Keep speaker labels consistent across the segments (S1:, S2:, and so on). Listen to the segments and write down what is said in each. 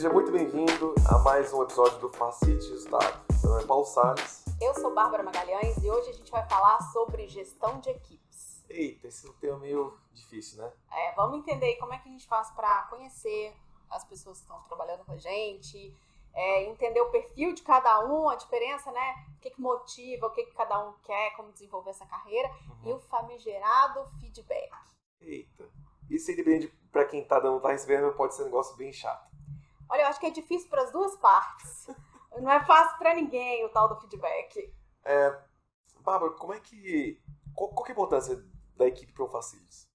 S1: Seja muito bem-vindo a mais um episódio do Facite Resultado. Meu nome é Paulo Salles.
S2: Eu sou Bárbara Magalhães e hoje a gente vai falar sobre gestão de equipes.
S1: Eita, esse é um tema meio difícil, né?
S2: É, vamos entender como é que a gente faz para conhecer as pessoas que estão trabalhando com a gente, é, entender o perfil de cada um, a diferença, né? O que, que motiva, o que, que cada um quer, como desenvolver essa carreira
S1: Uhum.
S2: e o famigerado feedback.
S1: Eita. Isso aí depende pra quem tá dando, tá recebendo, pode ser um negócio bem chato.
S2: Olha, eu acho que é difícil para as duas partes. Não é fácil para ninguém o tal do feedback.
S1: Bárbara, como é que. Qual, qual que é a importância da equipe para o Facilities?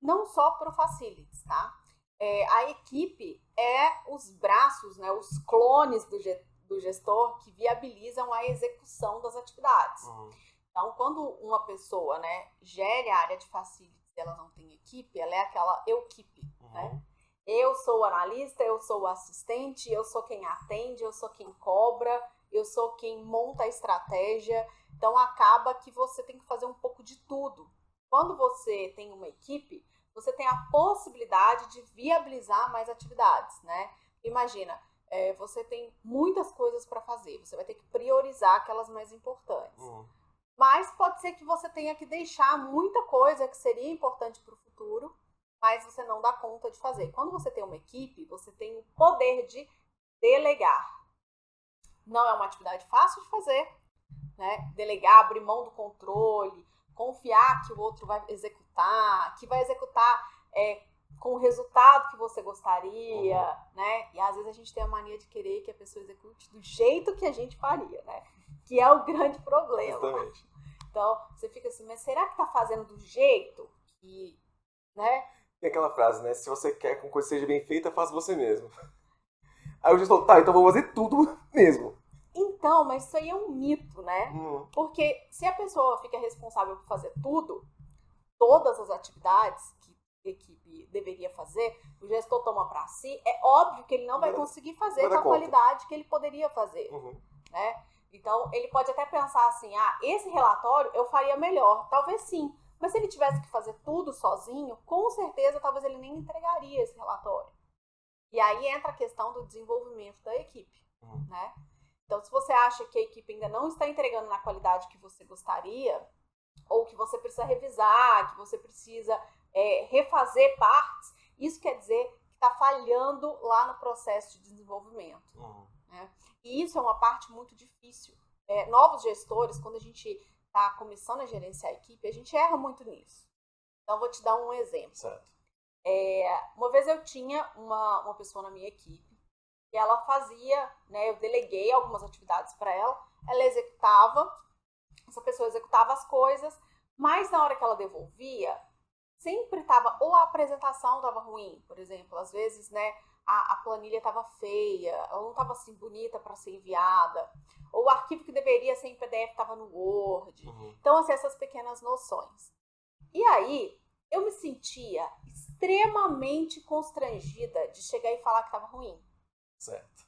S2: não só para o Facilities, tá? É, a equipe é os braços, né, os clones do, ge- do gestor que viabilizam a execução das atividades.
S1: Uhum.
S2: Então, quando uma pessoa, né, gere a área de Facilities e ela não tem equipe, ela é aquela eu-equipe, né? Eu sou o analista, eu sou o assistente, eu sou quem atende, eu sou quem cobra, eu sou quem monta a estratégia. Então acaba que você tem que fazer um pouco de tudo. Quando você tem uma equipe, você tem a possibilidade de viabilizar mais atividades, né? Imagina, é, você tem muitas coisas para fazer, você vai ter que priorizar aquelas mais importantes.
S1: Uhum.
S2: Mas pode ser que você tenha que deixar muita coisa que seria importante para o futuro, mas você não dá conta de fazer. Quando você tem uma equipe, você tem o poder de delegar. Não é uma atividade fácil de fazer, né? Delegar, abrir mão do controle, confiar que o outro vai executar, que vai executar é, com o resultado que você gostaria, né? E às vezes a gente tem a mania de querer que a pessoa execute do jeito que a gente faria, né? Que é o grande problema.
S1: Justamente.
S2: Então, você fica assim, mas será que tá fazendo do jeito que, né?
S1: Tem aquela frase, né? Se você quer que uma coisa seja bem feita, faça você mesmo. Aí o gestor, tá, então vou fazer tudo mesmo.
S2: Então, mas isso aí é um mito, né?
S1: Uhum.
S2: Porque se a pessoa fica responsável por fazer tudo, todas as atividades que a equipe deveria fazer, o gestor toma para si, é óbvio que ele não vai conseguir fazer
S1: vai
S2: com a
S1: conta.
S2: qualidade que ele poderia fazer,
S1: Uhum.
S2: né? Então, ele pode até pensar assim, ah, esse relatório eu faria melhor. Talvez sim. Mas se ele tivesse que fazer tudo sozinho, com certeza talvez ele nem entregaria esse relatório. E aí entra a questão do desenvolvimento da equipe,
S1: Uhum.
S2: né? Então, se você acha que a equipe ainda não está entregando na qualidade que você gostaria, ou que você precisa revisar, que você precisa é, refazer partes, isso quer dizer que está falhando lá no processo de desenvolvimento.
S1: Uhum.
S2: E isso é uma parte muito difícil. É, novos gestores, quando a gente começando a gerenciar a equipe, a gente erra muito nisso. Então, eu vou te dar um exemplo.
S1: Certo.
S2: É, uma vez eu tinha uma, uma pessoa na minha equipe e ela fazia, né, eu deleguei algumas atividades para ela, ela executava, essa pessoa executava as coisas, mas na hora que ela devolvia, sempre estava, ou a apresentação estava ruim, por exemplo, às vezes, né, a, a planilha estava feia, ela não estava assim bonita para ser enviada, ou o arquivo que deveria ser em PDF estava no Word,
S1: Uhum.
S2: então, assim, essas pequenas noções. E aí, eu me sentia extremamente constrangida de chegar e falar que estava ruim.
S1: Certo.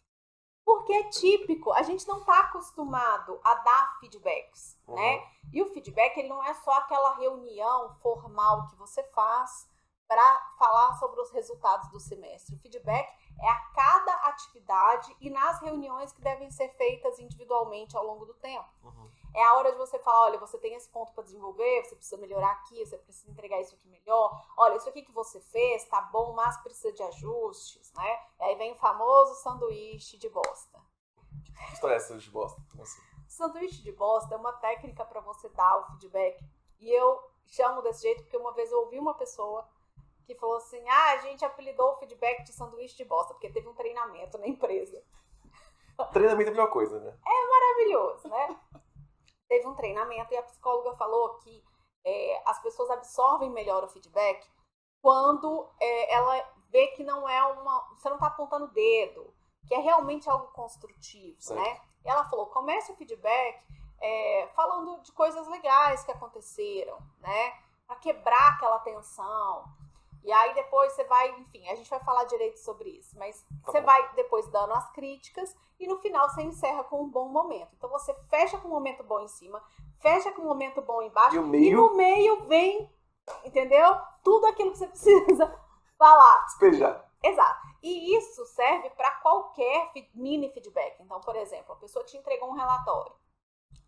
S2: Porque é típico, a gente não está acostumado a dar feedbacks,
S1: Uhum.
S2: né? E o feedback ele não é só aquela reunião formal que você faz para falar sobre os resultados do semestre. O feedback é a cada atividade e nas reuniões que devem ser feitas individualmente ao longo do tempo.
S1: Uhum.
S2: É a hora de você falar, olha, você tem esse ponto para desenvolver, você precisa melhorar aqui, você precisa entregar isso aqui melhor. Olha, isso aqui que você fez tá bom, mas precisa de ajustes, né? E aí vem o famoso sanduíche de bosta.
S1: Que história é essa de bosta? Como assim?
S2: Sanduíche de bosta é uma técnica para você dar o feedback. E eu chamo desse jeito porque uma vez eu ouvi uma pessoa que falou assim: ah, a gente apelidou o feedback de sanduíche de bosta, porque teve um treinamento na empresa.
S1: Treinamento é a melhor coisa, né?
S2: maravilhoso, né? Teve um treinamento e a psicóloga falou que é, as pessoas absorvem melhor o feedback quando é, ela vê que não é uma. Você não está apontando o dedo, que é realmente algo construtivo,
S1: Certo.
S2: né? E ela falou: comece o feedback é, falando de coisas legais que aconteceram, né? Para quebrar aquela tensão. E aí depois você vai, enfim, a gente vai falar direito sobre isso, mas
S1: Tá
S2: você
S1: bom.
S2: vai depois dando as críticas e no final você encerra com um bom momento. Então você fecha com um momento bom em cima, fecha com um momento bom embaixo
S1: E o
S2: e
S1: meio,
S2: no meio vem, entendeu? Tudo aquilo que você precisa falar.
S1: despejar.
S2: Exato. E isso serve para qualquer mini feedback. Então, por exemplo, a pessoa te entregou um relatório,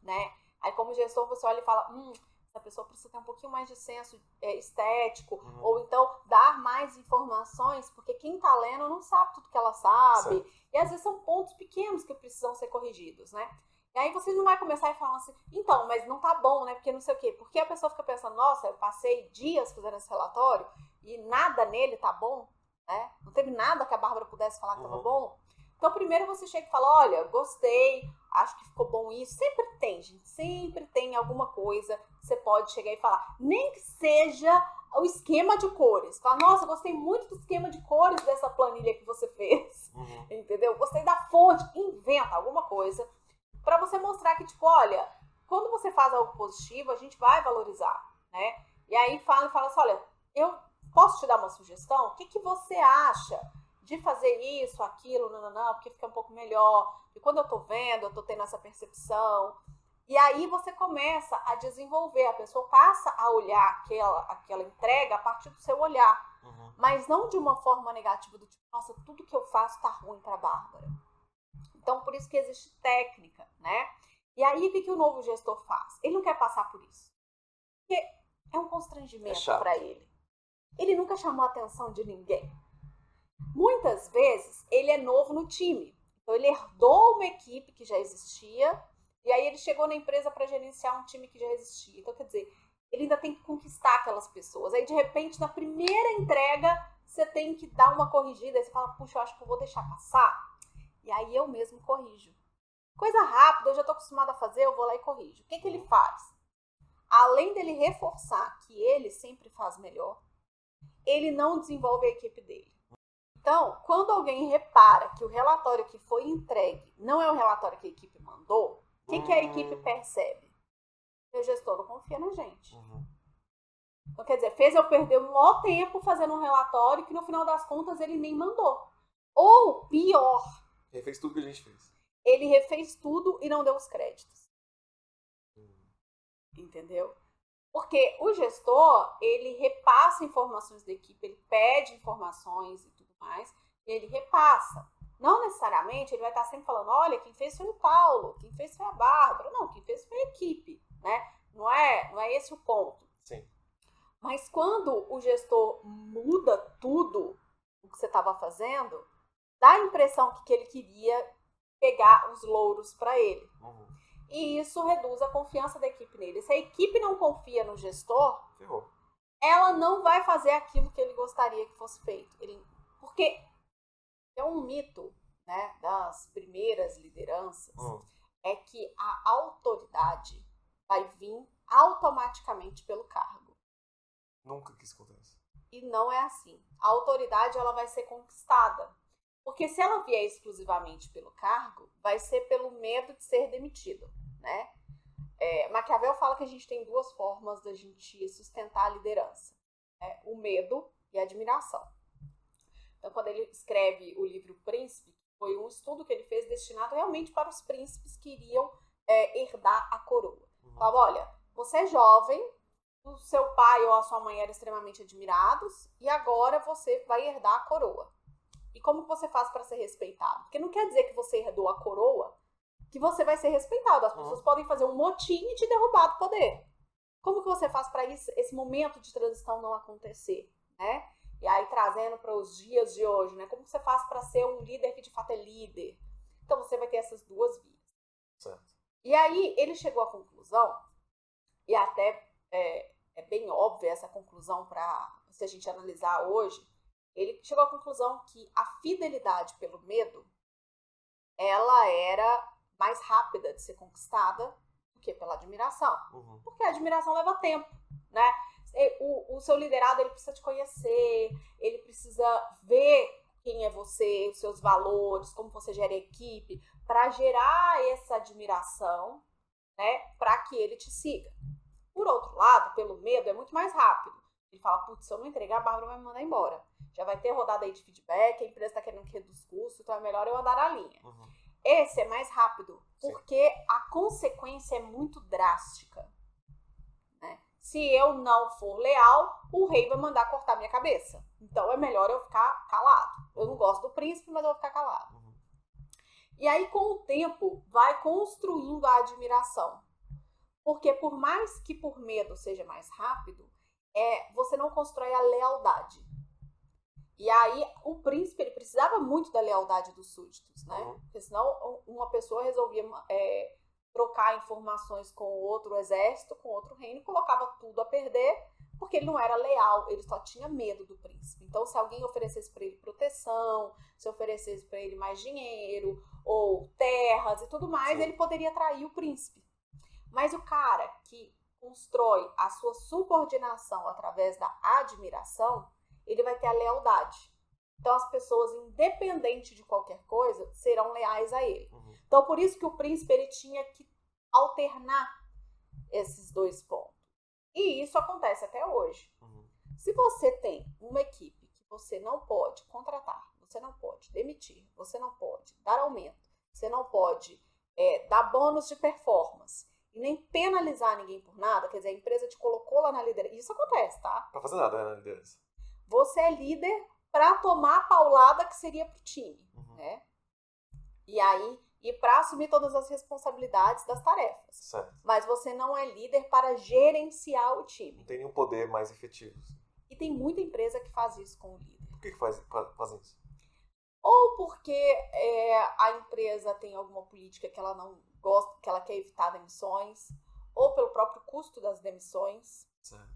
S2: né? Aí, como gestor, você olha e fala: hum, essa pessoa precisa ter um pouquinho mais de senso é, estético, uhum. ou então dar mais informações, porque quem está lendo não sabe tudo que ela sabe. Certo. E às vezes são pontos pequenos que precisam ser corrigidos, né? E aí você não vai começar a falar assim, então, mas não tá bom, né? Porque não sei o quê. Porque a pessoa fica pensando, nossa, eu passei dias fazendo esse relatório e nada nele tá bom, né? Não teve nada que a Bárbara pudesse falar que uhum. tava bom. Então, primeiro você chega e fala: olha, gostei, acho que ficou bom isso. Sempre tem, gente, sempre tem alguma coisa que você pode chegar e falar. Nem que seja o esquema de cores. Fala, nossa, gostei muito do esquema de cores dessa planilha que você fez. Uhum. Entendeu? Gostei da fonte. Inventa alguma coisa para você mostrar que, tipo, olha, quando você faz algo positivo, a gente vai valorizar, né? E aí fala e fala assim: olha, eu posso te dar uma sugestão? O que, que você acha? De fazer isso, aquilo, não, não, não, porque fica um pouco melhor. E quando eu tô vendo, eu tô tendo essa percepção. E aí você começa a desenvolver, a pessoa passa a olhar aquela, aquela entrega a partir do seu olhar. Uhum. Mas não de uma forma negativa, do tipo, nossa, tudo que eu faço tá ruim pra Bárbara. Então, por isso que existe técnica, né? E aí, o que, que o novo gestor faz? Ele não quer passar por isso. Porque é um constrangimento é para ele. Ele nunca chamou a atenção de ninguém. Muitas vezes ele é novo no time. Então ele herdou uma equipe que já existia e aí ele chegou na empresa para gerenciar um time que já existia. Então quer dizer, ele ainda tem que conquistar aquelas pessoas. Aí de repente na primeira entrega você tem que dar uma corrigida, aí você fala: "Puxa, eu acho que eu vou deixar passar". E aí eu mesmo corrijo. Coisa rápida, eu já estou acostumada a fazer, eu vou lá e corrijo. O que, que ele faz? Além dele reforçar que ele sempre faz melhor, ele não desenvolve a equipe dele. Então, quando alguém repara que o relatório que foi entregue não é o relatório que a equipe mandou, o que, que a equipe hum. percebe? Que o gestor não confia na gente. Uhum. Então, quer dizer, fez eu perder um maior tempo fazendo um relatório que no final das contas ele nem mandou. Ou pior.
S1: Ele fez tudo que a gente fez.
S2: Ele refez tudo e não deu os créditos. Hum. Entendeu? Porque o gestor, ele repassa informações da equipe, ele pede informações e mais, e ele repassa. Não necessariamente ele vai estar sempre falando, olha, quem fez foi o Paulo, quem fez foi a Bárbara. Não, quem fez foi a equipe, né? Não é, não é esse o ponto.
S1: Sim.
S2: Mas quando o gestor muda tudo o que você estava fazendo, dá a impressão que, que ele queria pegar os louros para ele. Uhum. E isso reduz a confiança da equipe nele. Se a equipe não confia no gestor,
S1: Ferrou.
S2: ela não vai fazer aquilo que ele gostaria que fosse feito. Ele porque é um mito né, das primeiras lideranças hum. é que a autoridade vai vir automaticamente pelo cargo.
S1: Nunca que isso acontece.
S2: E não é assim. A autoridade ela vai ser conquistada. Porque se ela vier exclusivamente pelo cargo, vai ser pelo medo de ser demitido, né? É, Maquiavel fala que a gente tem duas formas da gente sustentar a liderança: né? o medo e a admiração. Então, quando ele escreve o livro Príncipe, foi um estudo que ele fez destinado realmente para os príncipes que iriam é, herdar a coroa. Uhum. Falava, olha, você é jovem, o seu pai ou a sua mãe eram extremamente admirados, e agora você vai herdar a coroa. E como que você faz para ser respeitado? Porque não quer dizer que você herdou a coroa que você vai ser respeitado. As pessoas uhum. podem fazer um motim e te derrubar do poder. Como que você faz para esse momento de transição não acontecer, né? E aí trazendo para os dias de hoje, né? Como você faz para ser um líder que de fato é líder? Então você vai ter essas duas vias.
S1: Certo.
S2: E aí ele chegou à conclusão, e até é, é bem óbvia essa conclusão para se a gente analisar hoje, ele chegou à conclusão que a fidelidade pelo medo ela era mais rápida de ser conquistada do que pela admiração. Uhum. Porque a admiração leva tempo, né? O, o seu liderado ele precisa te conhecer, ele precisa ver quem é você, os seus valores, como você gera a equipe, para gerar essa admiração, né, para que ele te siga. Por outro lado, pelo medo, é muito mais rápido. Ele fala, putz, se eu não entregar, a Bárbara vai me mandar embora. Já vai ter rodada aí de feedback, a empresa está querendo que reduz custo, então é melhor eu andar na linha. Uhum. Esse é mais rápido, porque Sim. a consequência é muito drástica. Se eu não for leal, o rei vai mandar cortar minha cabeça. Então é melhor eu ficar calado. Eu não gosto do príncipe, mas eu vou ficar calado.
S1: Uhum.
S2: E aí, com o tempo, vai construindo a admiração. Porque por mais que por medo seja mais rápido, é, você não constrói a lealdade. E aí, o príncipe, ele precisava muito da lealdade dos súditos, né?
S1: Uhum.
S2: Porque senão uma pessoa resolvia é, trocar informações com outro exército, com outro reino, colocava tudo a perder, porque ele não era leal, ele só tinha medo do príncipe. Então, se alguém oferecesse para ele proteção, se oferecesse para ele mais dinheiro, ou terras e tudo mais,
S1: Sim.
S2: ele poderia trair o príncipe. Mas o cara que constrói a sua subordinação através da admiração, ele vai ter a lealdade. Então, as pessoas, independente de qualquer coisa, serão leais a ele. Então, por isso que o príncipe ele tinha que alternar esses dois pontos. E isso acontece até hoje.
S1: Uhum.
S2: Se você tem uma equipe que você não pode contratar, você não pode demitir, você não pode dar aumento, você não pode é, dar bônus de performance e nem penalizar ninguém por nada, quer dizer, a empresa te colocou lá na liderança. Isso acontece, tá?
S1: Pra fazer nada, né, na liderança.
S2: Você é líder para tomar a paulada que seria pro time
S1: Uhum.
S2: né? E aí, e para assumir todas as responsabilidades das tarefas.
S1: Certo.
S2: Mas você não é líder para gerenciar o time.
S1: Não tem nenhum poder mais efetivo. assim.
S2: E tem muita empresa que faz isso com o líder.
S1: Por que, que faz, fa- fazem isso?
S2: Ou porque é, a empresa tem alguma política que ela não gosta, que ela quer evitar demissões, ou pelo próprio custo das demissões,
S1: Certo.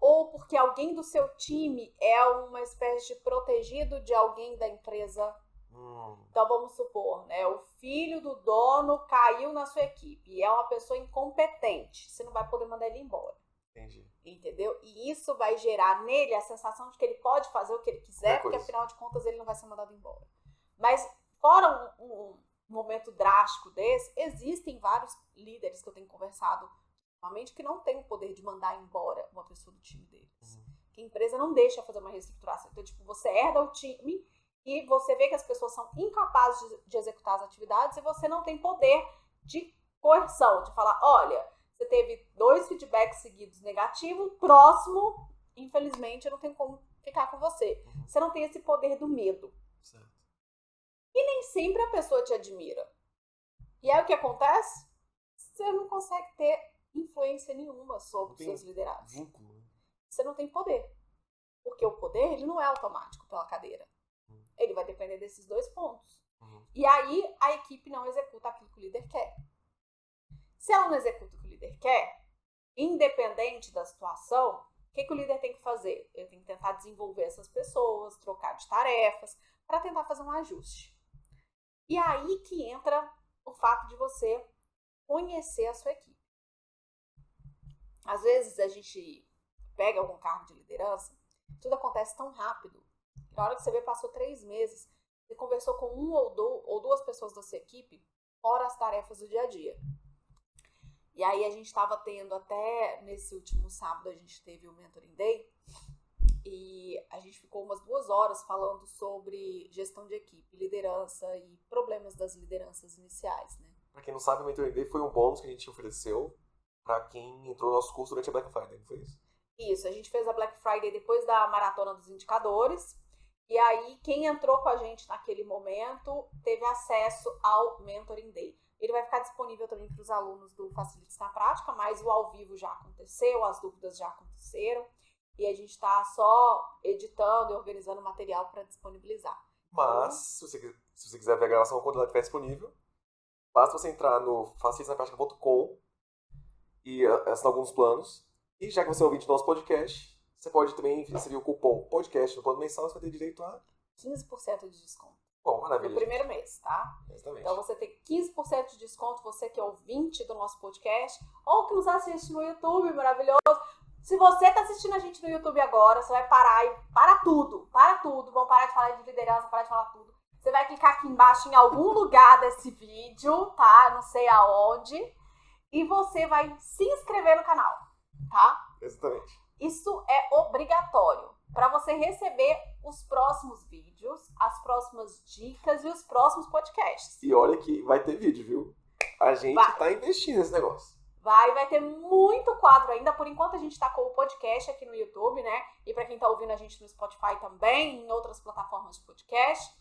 S2: ou porque alguém do seu time é uma espécie de protegido de alguém da empresa
S1: Hum,
S2: Então vamos supor, né? O filho do dono caiu na sua equipe e é uma pessoa incompetente. Você não vai poder mandar ele embora,
S1: entendi.
S2: entendeu? E isso vai gerar nele a sensação de que ele pode fazer o que ele quiser, porque afinal de contas ele não vai ser mandado embora. Mas fora um, um momento drástico desse, existem vários líderes que eu tenho conversado ultimamente que não têm o poder de mandar embora uma pessoa do time deles
S1: Uhum.
S2: que a empresa não deixa fazer uma reestruturação. Então, tipo, você herda o time e você vê que as pessoas são incapazes de, de executar as atividades e você não tem poder de coerção, de falar, olha, você teve dois feedbacks seguidos negativos, próximo, infelizmente, eu não tenho como ficar com você.
S1: Uhum.
S2: Você não tem esse poder do medo.
S1: Certo.
S2: Nem sempre a pessoa te admira. E aí o que acontece? Você não consegue ter influência nenhuma sobre os seus liderados
S1: Vínculo. né?
S2: você não tem poder. Porque o poder, ele não é automático pela cadeira. Ele vai depender desses dois pontos.
S1: Uhum.
S2: E aí, a equipe não executa aquilo que o líder quer. Se ela não executa o que o líder quer, independente da situação, o que, que o líder tem que fazer? Ele tem que tentar desenvolver essas pessoas, trocar de tarefas, para tentar fazer um ajuste. E aí que entra o fato de você conhecer a sua equipe. Às vezes a gente pega algum cargo de liderança, tudo acontece tão rápido. Na hora que você vê, passou três meses, você conversou com um ou, du- ou duas pessoas da sua equipe, fora as tarefas do dia a dia. E aí a gente estava tendo até nesse último sábado a gente teve o Mentoring Day e a gente ficou umas duas horas falando sobre gestão de equipe, liderança e problemas das lideranças iniciais, né?
S1: Pra quem não sabe, o Mentoring Day foi um bônus que a gente ofereceu pra quem entrou no nosso curso durante a Black Friday, não foi isso?
S2: Isso, a gente fez a Black Friday depois da maratona dos indicadores. E aí, quem entrou com a gente naquele momento teve acesso ao Mentoring Day. Ele vai ficar disponível também para os alunos do Facilites na Prática, mas o ao vivo já aconteceu, as dúvidas já aconteceram. E a gente está só editando e organizando material para disponibilizar.
S1: Mas, se você, se você quiser ver a gravação quando ela estiver disponível, basta você entrar no facilitesnaprática.com e assinar alguns planos. E já que você é ouvinte do nosso podcast, você pode também inserir o cupom podcast no plano mensal, você vai ter direito a...
S2: 15% de desconto
S1: Bom,
S2: no
S1: maravilha.
S2: primeiro mês, tá?
S1: Exatamente.
S2: Então você tem 15% de desconto, você que é ouvinte do nosso podcast, ou que nos assiste no YouTube, maravilhoso. Se você tá assistindo a gente no YouTube agora, você vai parar e para tudo, para tudo. Vamos parar de falar de liderança, parar de falar tudo. Você vai clicar aqui embaixo em algum lugar desse vídeo, tá? Não sei aonde. E você vai se inscrever no canal, tá?
S1: Exatamente.
S2: Isso é obrigatório para você receber os próximos vídeos, as próximas dicas e os próximos podcasts.
S1: E olha que vai ter vídeo, viu? A gente
S2: Vai.
S1: tá investindo nesse negócio.
S2: Vai, vai ter muito quadro ainda. Por enquanto a gente tá com o podcast aqui no YouTube, né? E para quem tá ouvindo a gente no Spotify também, em outras plataformas de podcast.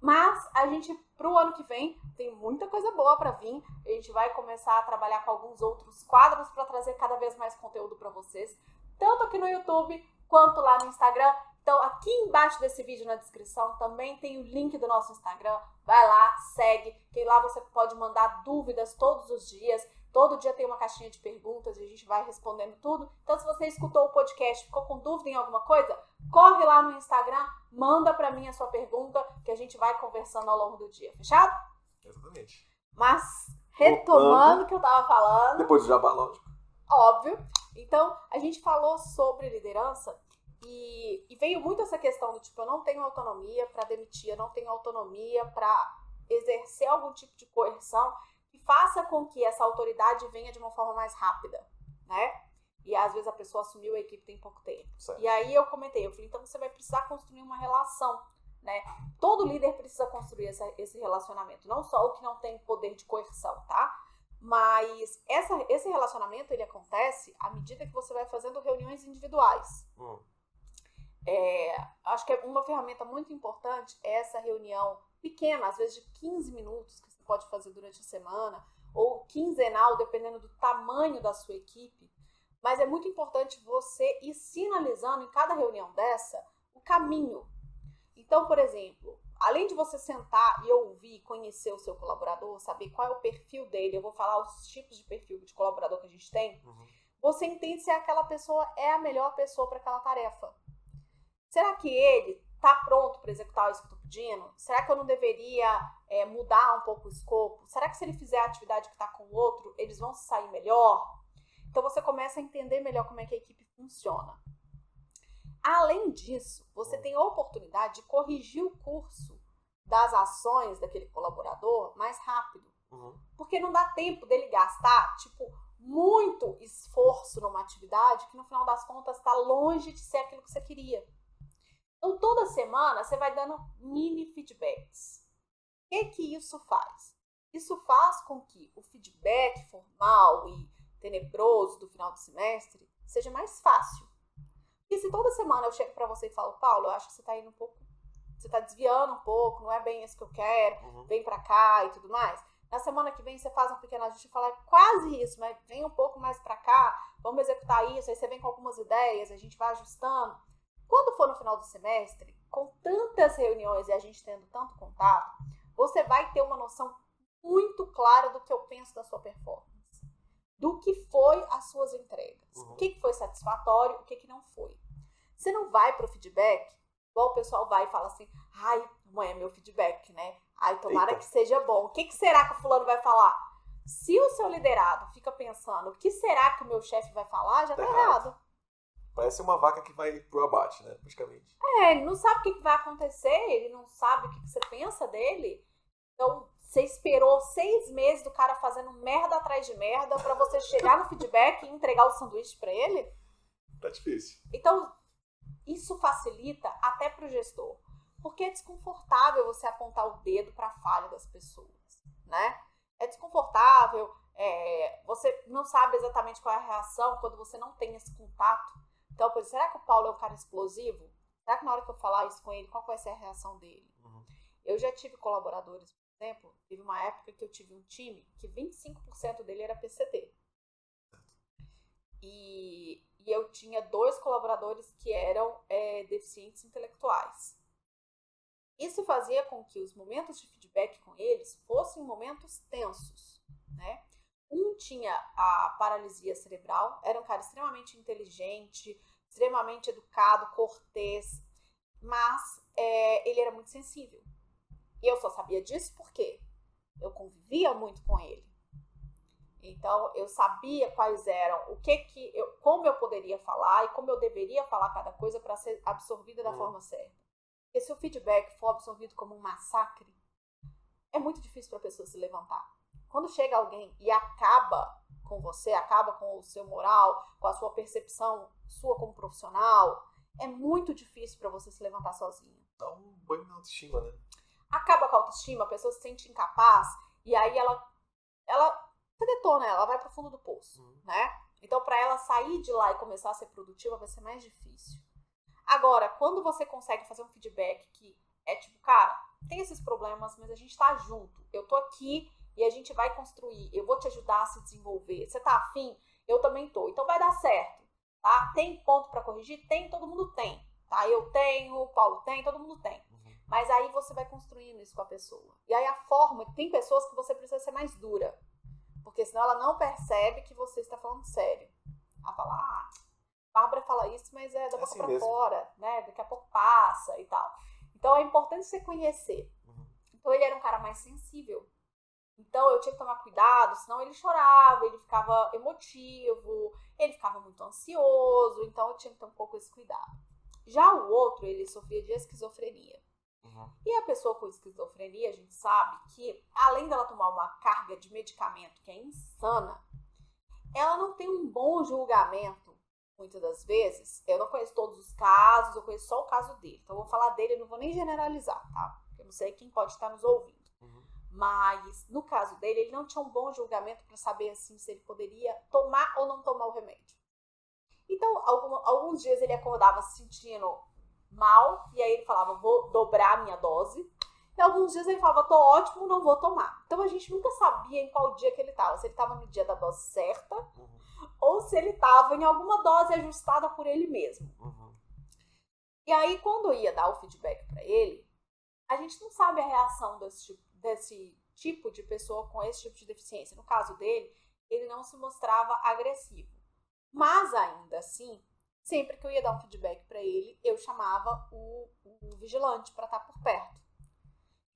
S2: Mas a gente, pro ano que vem, tem muita coisa boa para vir. A gente vai começar a trabalhar com alguns outros quadros para trazer cada vez mais conteúdo para vocês, tanto aqui no YouTube quanto lá no Instagram. Então, aqui embaixo desse vídeo na descrição também tem o link do nosso Instagram. Vai lá, segue, que lá você pode mandar dúvidas todos os dias. Todo dia tem uma caixinha de perguntas e a gente vai respondendo tudo. Então, se você escutou o podcast, ficou com dúvida em alguma coisa, corre lá no Instagram, manda para mim a sua pergunta, que a gente vai conversando ao longo do dia. Fechado?
S1: Exatamente.
S2: Mas, retomando o que eu tava falando.
S1: Depois do jabá, lógico.
S2: Óbvio. Então, a gente falou sobre liderança e, e veio muito essa questão do tipo, eu não tenho autonomia para demitir, eu não tenho autonomia para exercer algum tipo de coerção que faça com que essa autoridade venha de uma forma mais rápida, né? E às vezes a pessoa assumiu a equipe tem pouco tempo.
S1: Certo.
S2: E aí eu comentei, eu falei, então você vai precisar construir uma relação, né? Todo líder precisa construir essa, esse relacionamento, não só o que não tem poder de coerção, tá? Mas essa, esse relacionamento ele acontece à medida que você vai fazendo reuniões individuais.
S1: Hum.
S2: É, acho que é uma ferramenta muito importante é essa reunião pequena, às vezes de 15 minutos, que você pode fazer durante a semana, ou quinzenal, dependendo do tamanho da sua equipe. Mas é muito importante você ir sinalizando em cada reunião dessa o caminho. Então, por exemplo, além de você sentar e ouvir, conhecer o seu colaborador, saber qual é o perfil dele, eu vou falar os tipos de perfil de colaborador que a gente tem,
S1: Uhum.
S2: você entende se aquela pessoa é a melhor pessoa para aquela tarefa. Será que ele está pronto para executar isso que eu estou pedindo? Será que eu não deveria é, mudar um pouco o escopo? Será que se ele fizer a atividade que está com o outro, eles vão se sair melhor? Então você começa a entender melhor como é que a equipe funciona. Além disso, você tem a oportunidade de corrigir o curso das ações daquele colaborador mais rápido.
S1: Uhum.
S2: Porque não dá tempo dele gastar, tipo, muito esforço numa atividade que no final das contas está longe de ser aquilo que você queria. Então, toda semana você vai dando mini feedbacks. O que que isso faz? Isso faz com que o feedback formal e tenebroso do final do semestre seja mais fácil. E se toda semana eu chego para você e falo, Paulo, eu acho que você está indo um pouco, você está desviando um pouco, não é bem isso que eu quero,
S1: Uhum.
S2: vem pra cá e tudo mais. Na semana que vem você faz um pequeno ajuste e fala "É quase isso, mas vem um pouco mais pra cá, vamos executar isso, aí você vem com algumas ideias, a gente vai ajustando. Quando for no final do semestre, com tantas reuniões e a gente tendo tanto contato, você vai ter uma noção muito clara do que eu penso da sua performance. Do que foi as suas entregas.
S1: Uhum.
S2: O que foi satisfatório, o que que não foi. Você não vai pro feedback, igual o pessoal vai e fala assim, ai, mãe, é meu feedback, né? Ai, tomara
S1: Eita.
S2: que seja bom. O que, que será que o fulano vai falar? Se o seu liderado fica pensando, o que será que o meu chefe vai falar, já tá
S1: Tá errado.
S2: errado.
S1: Parece uma vaca que vai pro abate, né? Praticamente.
S2: É, ele não sabe o que, que vai acontecer, ele não sabe o que, que você pensa dele. Então, você esperou seis meses do cara fazendo merda atrás de merda pra você chegar no feedback e entregar o sanduíche pra ele?
S1: Tá difícil.
S2: Então, isso facilita até pro gestor. Porque é desconfortável você apontar o dedo para a falha das pessoas, né? É desconfortável, é, você não sabe exatamente qual é a reação quando você não tem esse contato. Então, por exemplo, será que o Paulo é um cara explosivo? Será que na hora que eu falar isso com ele, qual vai ser a reação dele?
S1: Uhum.
S2: Eu já tive colaboradores, por exemplo, teve uma época que eu tive um time que 25% dele era PCD. E, e eu tinha dois colaboradores que eram é, deficientes intelectuais. Isso fazia com que os momentos de feedback com eles fossem momentos tensos, né? Um tinha a paralisia cerebral, era um cara extremamente inteligente, extremamente educado, cortês, mas é, ele era muito sensível. E eu só sabia disso porque eu convivia muito com ele. Então eu sabia quais eram, o que que eu, como eu poderia falar e como eu deveria falar cada coisa para ser absorvida da
S1: Hum.
S2: forma certa. Porque se o feedback for absorvido como um massacre, é muito difícil para a pessoa se levantar. Quando chega alguém e acaba com você, acaba com o seu moral, com a sua percepção sua como profissional, é muito difícil para você se levantar sozinha
S1: Dá um banho na autoestima, né?
S2: acaba com a autoestima, a pessoa se sente incapaz, e aí ela. ela você detona ela, ela vai pro fundo do poço,
S1: Uhum.
S2: né? Então, para ela sair de lá e começar a ser produtiva, vai ser mais difícil. Agora, quando você consegue fazer um feedback que é tipo, cara, tem esses problemas, mas a gente tá junto. Eu tô aqui e a gente vai construir. Eu vou te ajudar a se desenvolver. Você tá afim? Eu também tô. Então vai dar certo, tá? Tem ponto para corrigir? Tem, todo mundo tem. Tá? Eu tenho, o Paulo tem, todo mundo tem.
S1: Uhum.
S2: Mas aí você vai construindo isso com a pessoa. E aí a forma, tem pessoas que você precisa ser mais dura. Porque senão ela não percebe que você está falando sério. Ela fala, ah, Bárbara fala isso, mas é da boca
S1: assim
S2: pra
S1: mesmo.
S2: fora, né? Daqui a pouco passa e tal. Então é importante você conhecer.
S1: Uhum.
S2: Então ele era um cara mais sensível. Então eu tinha que tomar cuidado, senão ele chorava, ele ficava emotivo, ele ficava muito ansioso, então eu tinha que ter um pouco esse cuidado. Já o outro, ele sofria de esquizofrenia.
S1: Uhum.
S2: E a pessoa com esquizofrenia, a gente sabe que, além dela tomar uma carga de medicamento que é insana, ela não tem um bom julgamento, muitas das vezes. Eu não conheço todos os casos, eu conheço só o caso dele. Então, eu vou falar dele, eu não vou nem generalizar, tá? Porque eu não sei quem pode estar nos ouvindo.
S1: Uhum.
S2: Mas, no caso dele, ele não tinha um bom julgamento para saber, assim, se ele poderia tomar ou não tomar o remédio. Então, alguns dias ele acordava se sentindo mal, e aí ele falava, vou dobrar a minha dose. E alguns dias ele falava, tô ótimo, não vou tomar. Então a gente nunca sabia em qual dia que ele estava. Se ele estava no dia da dose certa,
S1: Uhum.
S2: ou se ele estava em alguma dose ajustada por ele mesmo.
S1: Uhum.
S2: E aí, quando eu ia dar o feedback para ele, a gente não sabe a reação desse tipo, desse tipo de pessoa com esse tipo de deficiência. No caso dele, ele não se mostrava agressivo. Mas ainda assim, sempre que eu ia dar um feedback para ele, eu chamava o, o vigilante para estar por perto.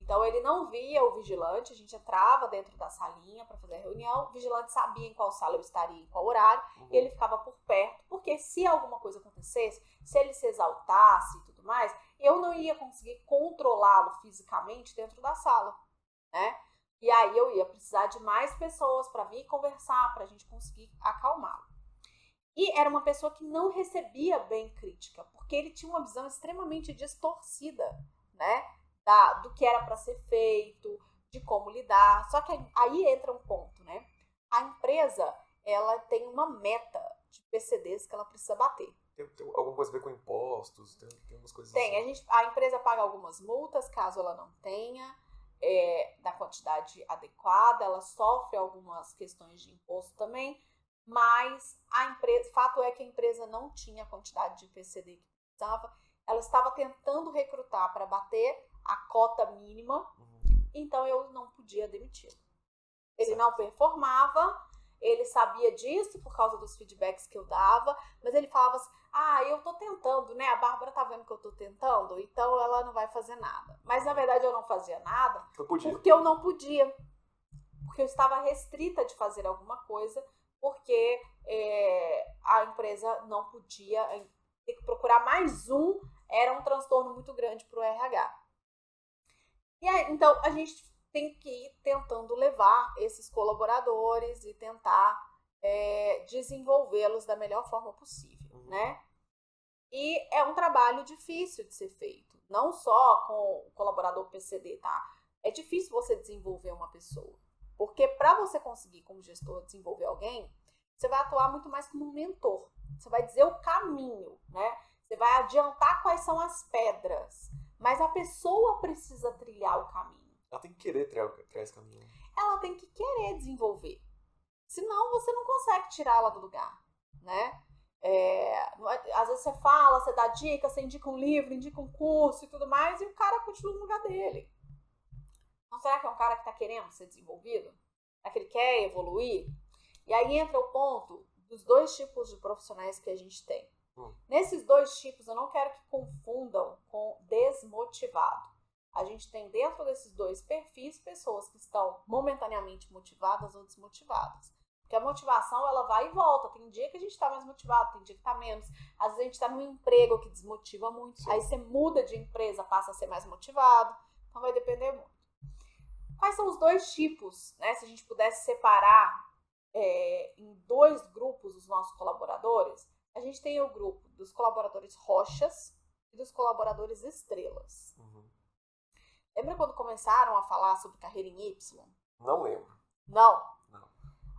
S2: Então ele não via o vigilante, a gente entrava dentro da salinha para fazer a reunião, o vigilante sabia em qual sala eu estaria, em qual horário,
S1: Uhum.
S2: ele ficava por perto, porque se alguma coisa acontecesse, se ele se exaltasse e tudo mais, eu não ia conseguir controlá-lo fisicamente dentro da sala, né? E aí eu ia precisar de mais pessoas para vir conversar, para a gente conseguir acalmá-lo. E era uma pessoa que não recebia bem crítica, porque ele tinha uma visão extremamente distorcida, né? Da, do que era para ser feito, de como lidar. Só que aí entra um ponto, né? A empresa, ela tem uma meta de PCDs que ela precisa bater.
S1: Tem, tem alguma coisa a ver com impostos? Tem, tem umas coisas
S2: Tem, a,
S1: assim.
S2: gente, a empresa paga algumas multas, caso ela não tenha, é, da quantidade adequada, ela sofre algumas questões de imposto também, mas a empresa, fato é que a empresa não tinha a quantidade de PCD que precisava, ela estava tentando recrutar para bater a cota mínima,
S1: Uhum.
S2: então eu não podia demiti-lo. Ele não performava, ele sabia disso por causa dos feedbacks que eu dava, mas ele falava assim: ah, eu tô tentando, né? A Bárbara tá vendo que eu tô tentando, então ela não vai fazer nada. Mas na verdade eu não fazia nada
S1: Eu
S2: porque eu não podia. Porque eu estava restrita de fazer alguma coisa, porque é, a empresa não podia. Ter que procurar mais um era um transtorno muito grande para o RH. E aí, então a gente tem que ir tentando levar esses colaboradores e tentar é, desenvolvê-los da melhor forma possível,
S1: Uhum.
S2: né? E é um trabalho difícil de ser feito, não só com o colaborador PCD, tá? É difícil você desenvolver uma pessoa, porque para você conseguir, como gestor, desenvolver alguém, você vai atuar muito mais como um mentor. Você vai dizer o caminho, né? Você vai adiantar quais são as pedras, mas a pessoa precisa trilhar o caminho
S1: Ela tem que querer criar esse caminho.
S2: ela tem que querer desenvolver. Senão você não consegue tirá-la do lugar, né? É, é- às vezes você fala, você dá dica, você indica um livro, indica um curso e tudo mais, e o cara continua no lugar dele. Não será que é um cara que está querendo ser desenvolvido? Será que ele quer evoluir? E aí entra o ponto dos dois tipos de profissionais que a gente tem.
S1: Hum.
S2: Nesses dois tipos, eu não quero que confundam com desmotivado. A gente tem dentro desses dois perfis pessoas que estão momentaneamente motivadas ou desmotivadas. Porque a motivação ela vai e volta. Tem dia que a gente está mais motivado, tem dia que está menos. Às vezes a gente está num emprego que desmotiva muito.
S1: Sim.
S2: Aí você muda de empresa, passa a ser mais motivado. Então vai depender muito. Quais são os dois tipos, né? Se a gente pudesse separar é, em dois grupos os nossos colaboradores, a gente tem o grupo dos colaboradores rochas e dos colaboradores estrelas.
S1: Uhum.
S2: Lembra quando começaram a falar sobre carreira em Y?
S1: Não lembro.
S2: Não.
S1: Não.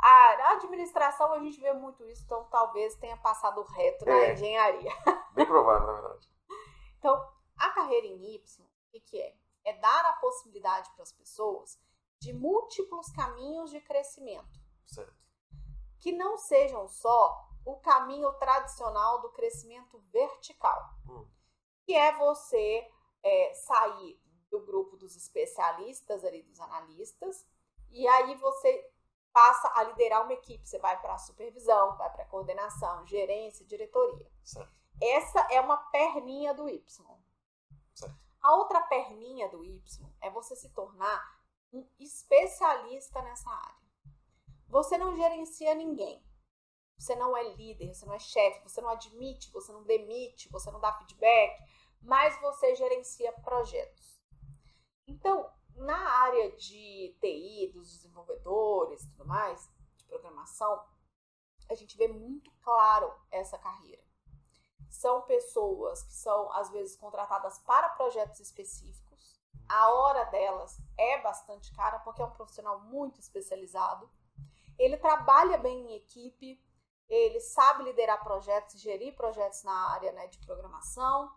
S2: A administração a gente vê muito isso, então talvez tenha passado reto na
S1: É.
S2: engenharia.
S1: Bem provável, na verdade.
S2: Então, a carreira em Y, o que, que é? É dar a possibilidade para as pessoas de múltiplos caminhos de crescimento,
S1: Certo.
S2: que não sejam só o caminho tradicional do crescimento vertical,
S1: Hum.
S2: que é você é, sair do grupo dos especialistas ali, dos analistas, e aí você passa a liderar uma equipe. Você vai para a supervisão, vai para a coordenação, gerência, diretoria.
S1: Certo.
S2: Essa é uma perninha do Y.
S1: Certo.
S2: A outra perninha do Y é você se tornar um especialista nessa área. Você não gerencia ninguém. Você não é líder, você não é chefe, você não admite, você não demite, você não dá feedback, mas você gerencia projetos. Então, na área de TI, dos desenvolvedores e tudo mais, de programação, a gente vê muito claro essa carreira. São pessoas que são, às vezes, contratadas para projetos específicos. A hora delas é bastante cara, porque é um profissional muito especializado. Ele trabalha bem em equipe, ele sabe liderar projetos, gerir projetos na área né, de programação,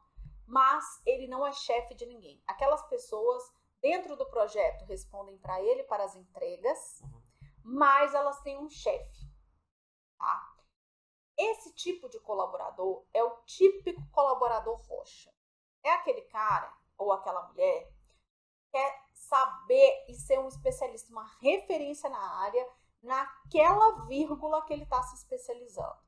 S2: mas ele não é chefe de ninguém. Aquelas pessoas dentro do projeto respondem para ele para as entregas,
S1: Uhum.
S2: mas elas têm um chefe. Tá? Esse tipo de colaborador é o típico colaborador rocha. É aquele cara ou aquela mulher que quer saber e ser um especialista, uma referência na área, naquela vírgula que ele está se especializando.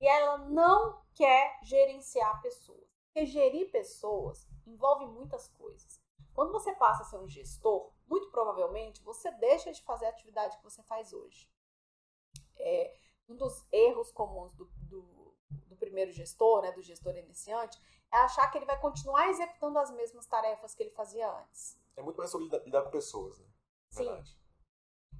S2: E ela não quer gerenciar pessoas. Porque gerir pessoas envolve muitas coisas. Quando você passa a ser um gestor, muito provavelmente você deixa de fazer a atividade que você faz hoje. É, um dos erros comuns do, do, do primeiro gestor, né, do gestor iniciante, é achar que ele vai continuar executando as mesmas tarefas que ele fazia antes.
S1: É muito mais sobre lidar, com pessoas, né?
S2: Sim.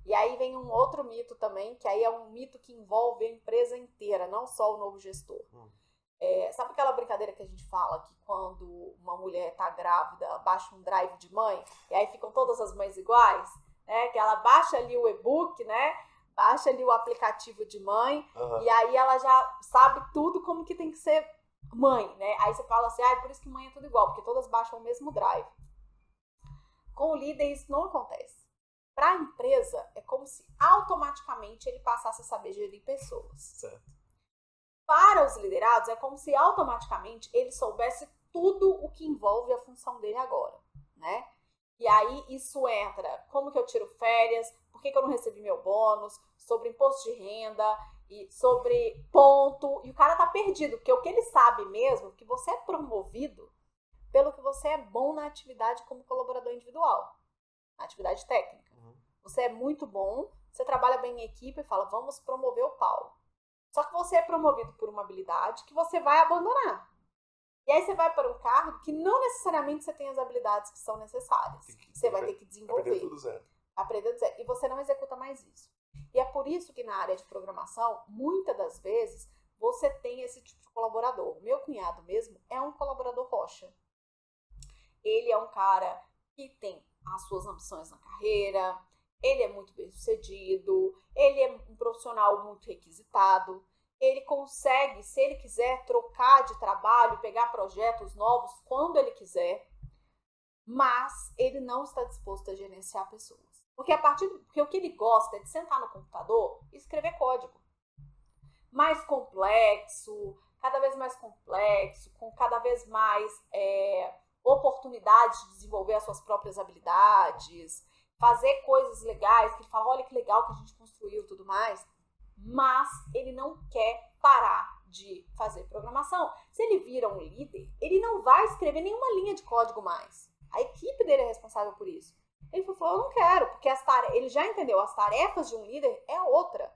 S2: E aí vem um outro mito também, que aí é um mito que envolve a empresa inteira, não só o novo gestor.
S1: Hum.
S2: É, sabe aquela brincadeira que a gente fala que quando uma mulher tá grávida, baixa um drive de mãe, e aí ficam todas as mães iguais? Né? Que ela baixa ali o e-book, né? Baixa ali o aplicativo de mãe,
S1: Aham.
S2: e aí ela já sabe tudo como que tem que ser mãe, né? Aí você fala assim, ah, é por isso que mãe é tudo igual, porque todas baixam o mesmo drive. Com o líder isso não acontece. Para a empresa, é como se automaticamente ele passasse a saber gerir pessoas.
S1: Certo.
S2: Para os liderados, é como se automaticamente ele soubesse tudo o que envolve a função dele agora, né? E aí isso entra, como que eu tiro férias, por que, que eu não recebi meu bônus, sobre imposto de renda e sobre ponto. E o cara tá perdido, porque o que ele sabe mesmo, é que você é promovido pelo que você é bom na atividade como colaborador individual, na atividade técnica.
S1: Uhum.
S2: Você é muito bom, você trabalha bem em equipe e fala, vamos promover o Paulo. Só que você é promovido por uma habilidade que você vai abandonar. E aí você vai para um cargo que não necessariamente você tem as habilidades que são necessárias.
S1: Tem que-
S2: Você vai ter que
S1: Aprender
S2: desenvolver,
S1: tudo zero.
S2: aprender do zero. E você não executa mais isso. E é por isso que na área de programação, muitas das vezes, você tem esse tipo de colaborador. Meu cunhado mesmo é um colaborador rocha. Ele é um cara que tem as suas ambições na carreira, ele é muito bem sucedido, ele é um profissional muito requisitado, ele consegue, se ele quiser, trocar de trabalho, pegar projetos novos quando ele quiser, mas ele não está disposto a gerenciar pessoas. Porque a partir do, porque o que ele gosta é de sentar no computador e escrever código. Mais complexo, cada vez mais complexo, com cada vez mais é, oportunidades de desenvolver as suas próprias habilidades, fazer coisas legais, que ele fala, olha que legal que a gente construiu tudo mais, mas ele não quer parar de fazer programação. Se ele vira um líder, ele não vai escrever nenhuma linha de código mais. A equipe dele é responsável por isso. Ele falou, eu não quero, porque as tare... ele já entendeu, as tarefas de um líder é outra.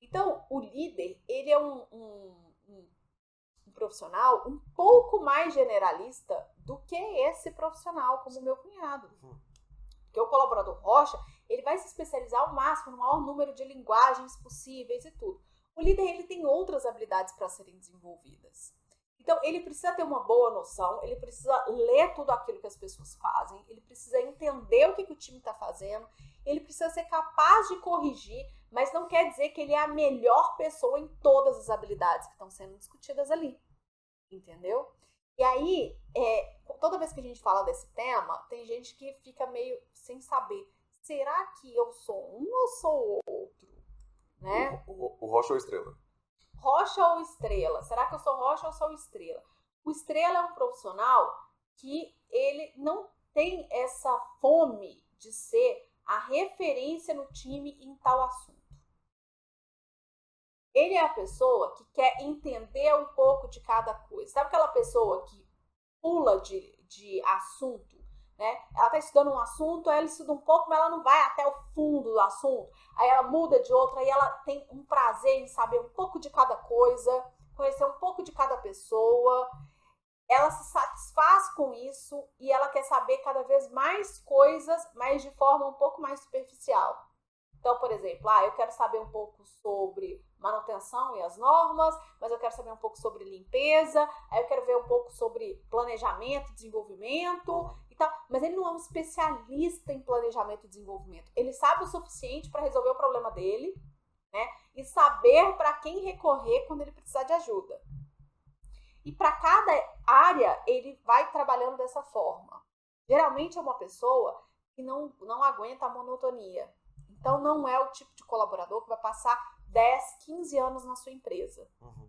S2: Então, o líder, ele é um, um, um, um profissional um pouco mais generalista do que esse profissional, como o meu cunhado.
S1: Uhum.
S2: Porque o colaborador rocha, ele vai se especializar ao máximo no maior número de linguagens possíveis e tudo. O líder, ele tem outras habilidades para serem desenvolvidas. Então, ele precisa ter uma boa noção, ele precisa ler tudo aquilo que as pessoas fazem, ele precisa entender o que, que o time está fazendo, ele precisa ser capaz de corrigir, mas não quer dizer que ele é a melhor pessoa em todas as habilidades que estão sendo discutidas ali. Entendeu? E aí, é, toda vez que a gente fala desse tema, tem gente que fica meio sem saber. Será que eu sou um ou sou outro? Né?
S1: O, o, o rocha ou estrela?
S2: Rocha ou estrela? Será que eu sou rocha ou sou estrela? O estrela é um profissional que ele não tem essa fome de ser a referência no time em tal assunto. Ele é a pessoa que quer entender um pouco de cada coisa. Sabe aquela pessoa que pula de, de assunto? Né? Ela está estudando um assunto, ela estuda um pouco, mas ela não vai até o fundo do assunto. Aí ela muda de outro, aí ela tem um prazer em saber um pouco de cada coisa, conhecer um pouco de cada pessoa. Ela se satisfaz com isso e ela quer saber cada vez mais coisas, mas de forma um pouco mais superficial. Então, por exemplo, ah, eu quero saber um pouco sobre manutenção e as normas, mas eu quero saber um pouco sobre limpeza, aí eu quero ver um pouco sobre planejamento, desenvolvimento tal. Mas ele não é um especialista em planejamento e desenvolvimento. Ele sabe o suficiente para resolver o problema dele, né? E saber para quem recorrer quando ele precisar de ajuda. E para cada área, ele vai trabalhando dessa forma. Geralmente é uma pessoa que não, não aguenta a monotonia. Então, não é o tipo de colaborador que vai passar 10, 15 anos na sua empresa. Uhum.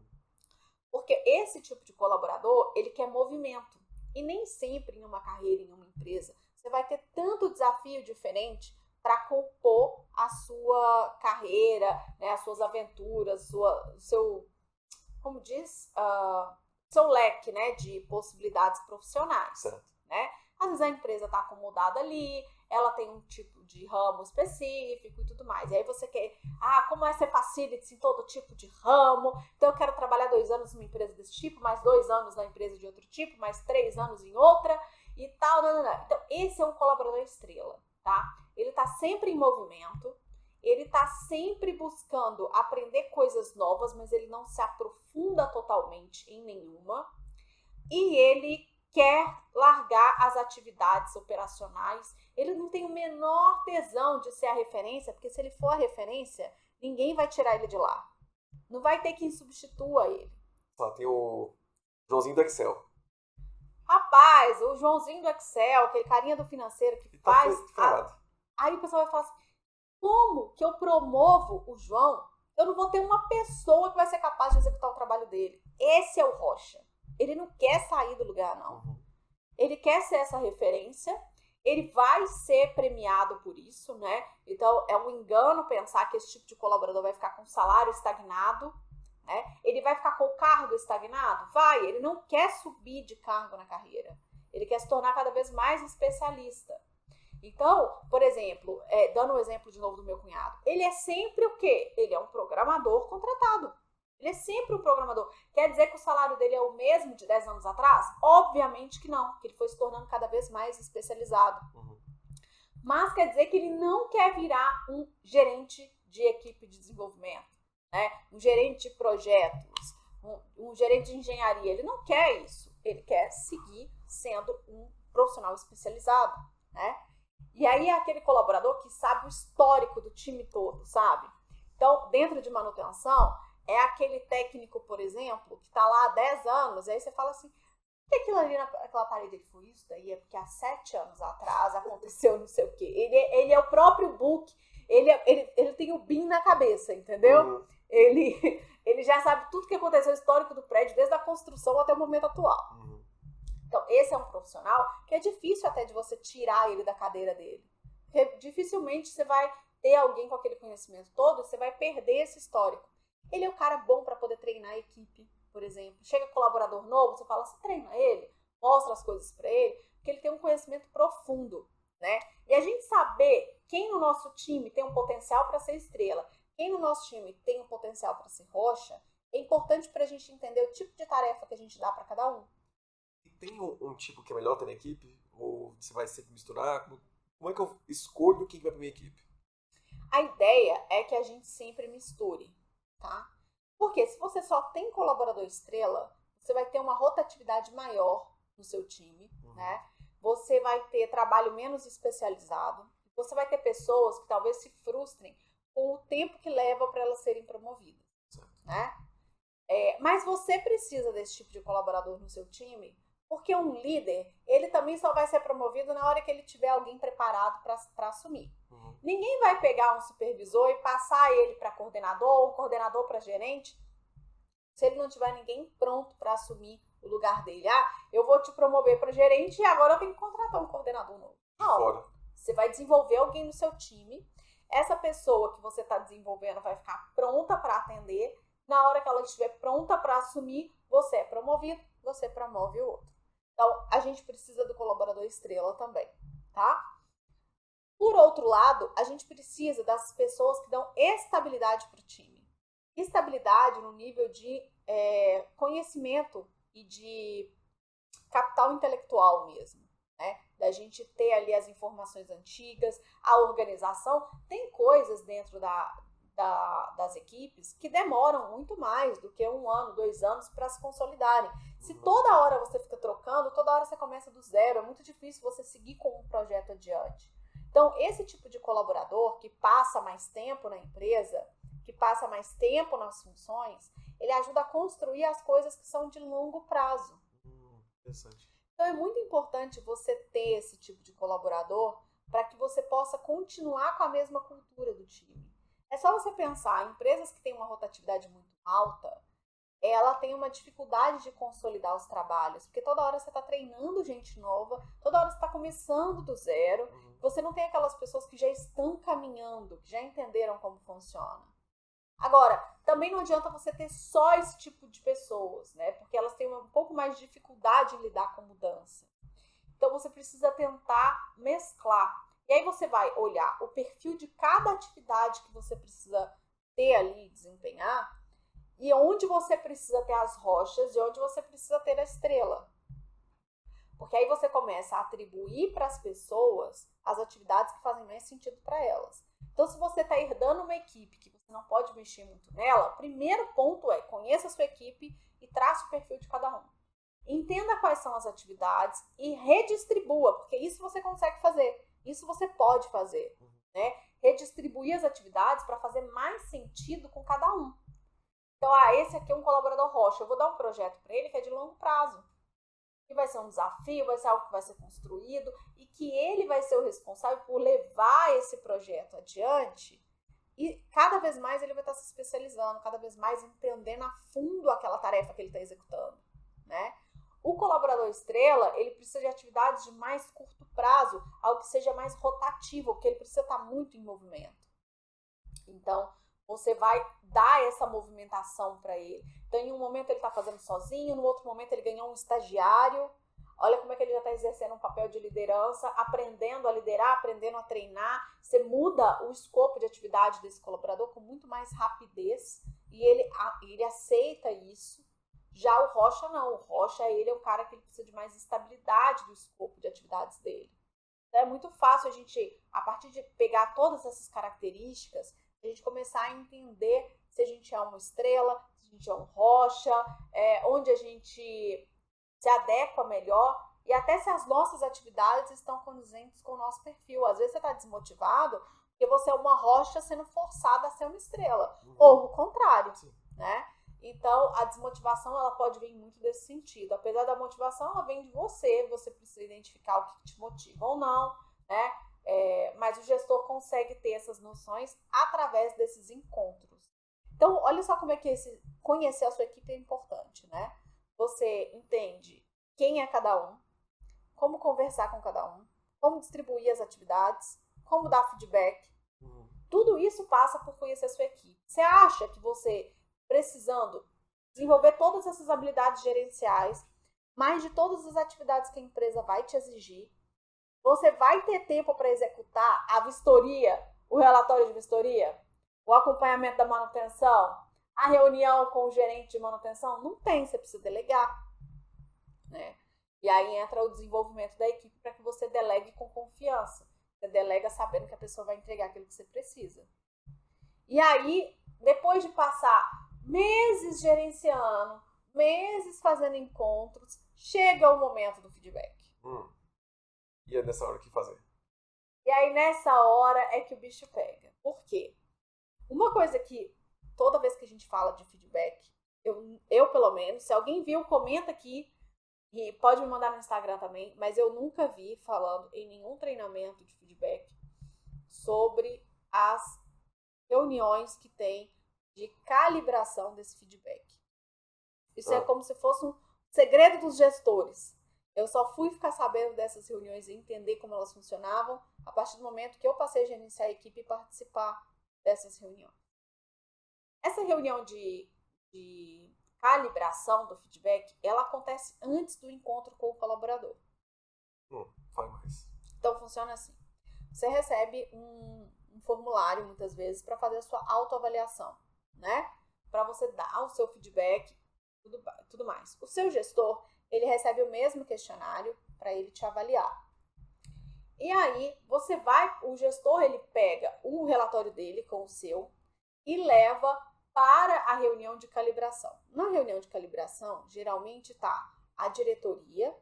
S2: Porque esse tipo de colaborador, ele quer movimento. E nem sempre em uma carreira, em uma empresa, você vai ter tanto desafio diferente para compor a sua carreira, né, as suas aventuras, sua, seu, como diz, uh, seu leque né, de possibilidades profissionais. Certo. Né? Às vezes a empresa está acomodada ali, ela tem um tipo de ramo específico e tudo mais. E aí você quer, ah, como é ser facility em todo tipo de ramo? Então eu quero trabalhar dois anos numa empresa desse tipo, mais dois anos na empresa de outro tipo, mais três anos em outra e tal. Não, não, não. Então esse é um colaborador estrela, tá? Ele está sempre em movimento, ele está sempre buscando aprender coisas novas, mas ele não se aprofunda totalmente em nenhuma. E ele quer largar as atividades operacionais. Ele não tem o menor tesão de ser a referência, porque se ele for a referência, ninguém vai tirar ele de lá. Não vai ter quem substitua ele.
S1: Só tem o Joãozinho do Excel.
S2: Rapaz, o Joãozinho do Excel, aquele carinha do financeiro que tá faz. A... Aí o pessoal vai falar assim: como que eu promovo o João? Eu não vou ter uma pessoa que vai ser capaz de executar o trabalho dele. Esse é o Rocha. Ele não quer sair do lugar, não. Uhum. Ele quer ser essa referência, ele vai ser premiado por isso, né? Então é um engano pensar que esse tipo de colaborador vai ficar com salário estagnado, né? Ele vai ficar com o cargo estagnado? Vai, ele não quer subir de cargo na carreira. Ele quer se tornar cada vez mais especialista. Então, por exemplo, é, dando um exemplo de novo do meu cunhado, ele é sempre o quê? Ele é um programador contratado. Ele é sempre um programador. Quer dizer que o salário dele é o mesmo de 10 anos atrás? Obviamente que não, que ele foi se tornando cada vez mais especializado. Uhum. Mas quer dizer que ele não quer virar um gerente de equipe de desenvolvimento, né? um gerente de projetos, um, um gerente de engenharia. Ele não quer isso. Ele quer seguir sendo um profissional especializado. Né? E aí é aquele colaborador que sabe o histórico do time todo, sabe? Então, dentro de manutenção, é aquele técnico, por exemplo, que está lá há 10 anos, e aí você fala assim, que aquilo ali naquela parede ele foi isso daí? É porque há sete anos atrás aconteceu não sei o quê. Ele, é, ele é o próprio book, ele, é, ele, ele tem o BIM na cabeça, entendeu? Uhum. Ele, ele já sabe tudo que aconteceu histórico do prédio, desde a construção até o momento atual. Uhum. Então, esse é um profissional que é difícil até de você tirar ele da cadeira dele. Porque dificilmente você vai ter alguém com aquele conhecimento todo, você vai perder esse histórico. Ele é o cara bom para poder treinar a equipe, por exemplo. Chega colaborador novo, você fala, você treina ele, mostra as coisas para ele, porque ele tem um conhecimento profundo, né? E a gente saber quem no nosso time tem um potencial para ser estrela, quem no nosso time tem um potencial para ser rocha, é importante para a gente entender o tipo de tarefa que a gente dá para cada um.
S1: E tem um, um, tipo que é melhor ter na equipe? Ou você vai sempre misturar? Como, como é que eu escolho quem vai para minha equipe?
S2: A ideia é que a gente sempre misture tá? Porque se você só tem colaborador estrela, você vai ter uma rotatividade maior no seu time, uhum. né? Você vai ter trabalho menos especializado. Você vai ter pessoas que talvez se frustrem com o tempo que leva para elas serem promovidas, certo. né? É, mas você precisa desse tipo de colaborador no seu time, porque um líder, ele também só vai ser promovido na hora que ele tiver alguém preparado para assumir. Ninguém vai pegar um supervisor e passar ele para coordenador ou um coordenador para gerente se ele não tiver ninguém pronto para assumir o lugar dele. Ah, eu vou te promover para gerente e agora eu tenho que contratar um coordenador novo. Não. Você vai desenvolver alguém no seu time. Essa pessoa que você está desenvolvendo vai ficar pronta para atender. Na hora que ela estiver pronta para assumir, você é promovido, você promove o outro. Então, a gente precisa do colaborador estrela também, tá? Por outro lado, a gente precisa das pessoas que dão estabilidade para o time. Estabilidade no nível de é, conhecimento e de capital intelectual mesmo, né? Da gente ter ali as informações antigas, a organização. Tem coisas dentro da, da, das equipes que demoram muito mais do que um ano, dois anos para se consolidarem. Se uhum. toda hora você fica trocando, toda hora você começa do zero, é muito difícil você seguir com um projeto adiante. Então, esse tipo de colaborador que passa mais tempo na empresa, que passa mais tempo nas funções, ele ajuda a construir as coisas que são de longo prazo.
S1: Hum, interessante.
S2: Então é muito importante você ter esse tipo de colaborador para que você possa continuar com a mesma cultura do time. É só você pensar, empresas que têm uma rotatividade muito alta, ela tem uma dificuldade de consolidar os trabalhos, porque toda hora você está treinando gente nova, toda hora você está começando do zero, uhum. Você não tem aquelas pessoas que já estão caminhando, que já entenderam como funciona. Agora, também não adianta você ter só esse tipo de pessoas, né? Porque elas têm um pouco mais de dificuldade em lidar com mudança. Então você precisa tentar mesclar. E aí você vai olhar o perfil de cada atividade que você precisa ter ali, desempenhar, e onde você precisa ter as rochas e onde você precisa ter a estrela. Porque aí você começa a atribuir para as pessoas as atividades que fazem mais sentido para elas. Então, se você está herdando uma equipe que você não pode mexer muito nela, o primeiro ponto é conheça a sua equipe e trace o perfil de cada um. Entenda quais são as atividades e redistribua, porque isso você consegue fazer. Isso você pode fazer, né? Redistribuir as atividades para fazer mais sentido com cada um. Então, ah, esse aqui é um colaborador rocha. Eu vou dar um projeto para ele que é de longo prazo. Que vai ser um desafio, vai ser algo que vai ser construído e que ele vai ser o responsável por levar esse projeto adiante. E cada vez mais ele vai estar se especializando, cada vez mais entendendo a fundo aquela tarefa que ele está executando, né? O colaborador estrela, ele precisa de atividades de mais curto prazo, algo que seja mais rotativo, porque ele precisa estar muito em movimento. Então, você vai dar essa movimentação para ele. Então, em um momento ele está fazendo sozinho, no outro momento ele ganhou um estagiário. Olha como é que ele já está exercendo um papel de liderança, aprendendo a liderar, aprendendo a treinar. Você muda o escopo de atividade desse colaborador com muito mais rapidez e ele, ele aceita isso. Já o Rocha não. O Rocha, ele é um cara que precisa de mais estabilidade do escopo de atividades dele. Então, é muito fácil a gente, a partir de pegar todas essas características, a gente começar a entender se a gente é uma estrela, se a gente é um rocha, é, onde a gente se adequa melhor e até se as nossas atividades estão condizentes com o nosso perfil. Às vezes você está desmotivado porque você é uma rocha sendo forçada a ser uma estrela, uhum. ou o contrário, Sim. né? Então, a desmotivação ela pode vir muito desse sentido. Apesar da motivação, ela vem de você, você precisa identificar o que te motiva ou não, né? É, mas o gestor consegue ter essas noções através desses encontros. Então, olha só como é que esse, conhecer a sua equipe é importante, né? Você entende quem é cada um, como conversar com cada um, como distribuir as atividades, como dar feedback. Uhum. Tudo isso passa por conhecer a sua equipe. Você acha que você, precisando desenvolver todas essas habilidades gerenciais, mais de todas as atividades que a empresa vai te exigir, você vai ter tempo para executar a vistoria, o relatório de vistoria, o acompanhamento da manutenção, a reunião com o gerente de manutenção? Não tem, você precisa delegar. Né? E aí entra o desenvolvimento da equipe para que você delegue com confiança. Você delega sabendo que a pessoa vai entregar aquilo que você precisa. E aí, depois de passar meses gerenciando, meses fazendo encontros, chega o momento do feedback.
S1: Hum. E é nessa hora que fazer?
S2: E aí, nessa hora, é que o bicho pega. Por quê? Uma coisa que toda vez que a gente fala de feedback, eu, eu pelo menos, se alguém viu, comenta aqui e pode me mandar no Instagram também, mas eu nunca vi falando em nenhum treinamento de feedback sobre as reuniões que tem de calibração desse feedback. Isso é
S1: Ah.
S2: como se fosse um segredo dos gestores. Eu só fui ficar sabendo dessas reuniões e entender como elas funcionavam a partir do momento que eu passei a gerenciar a equipe e participar dessas reuniões. Essa reunião de, de calibração do feedback, ela acontece antes do encontro com o colaborador.
S1: Hum, fale mais.
S2: Então funciona assim. Você recebe um, um formulário muitas vezes para fazer a sua autoavaliação, né? Para você dar o seu feedback, tudo, tudo mais. O seu gestor, ele recebe o mesmo questionário para ele te avaliar. E aí, você vai, o gestor, ele pega o relatório dele com o seu e leva para a reunião de calibração. Na reunião de calibração, geralmente tá a diretoria,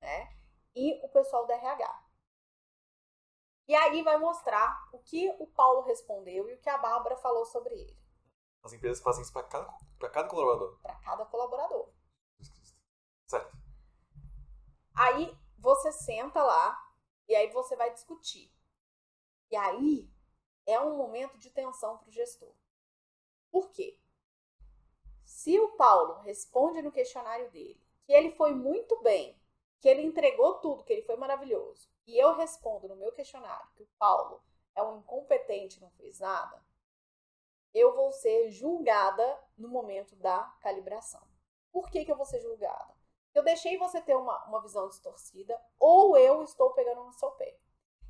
S2: né? E o pessoal do RH. E aí vai mostrar o que o Paulo respondeu e o que a Bárbara falou sobre ele,
S1: As empresas fazem isso para cada, pra cada colaborador.
S2: para cada colaborador.
S1: Certo.
S2: Aí você senta lá e aí você vai discutir. E aí é um momento de tensão para o gestor. Por quê? Se o Paulo responde no questionário dele que ele foi muito bem, que ele entregou tudo, que ele foi maravilhoso, e eu respondo no meu questionário que o Paulo é um incompetente, não fez nada, eu vou ser julgada no momento da calibração. Por que, que eu vou ser julgada? Eu deixei você ter uma, uma visão distorcida ou eu estou pegando no seu pé.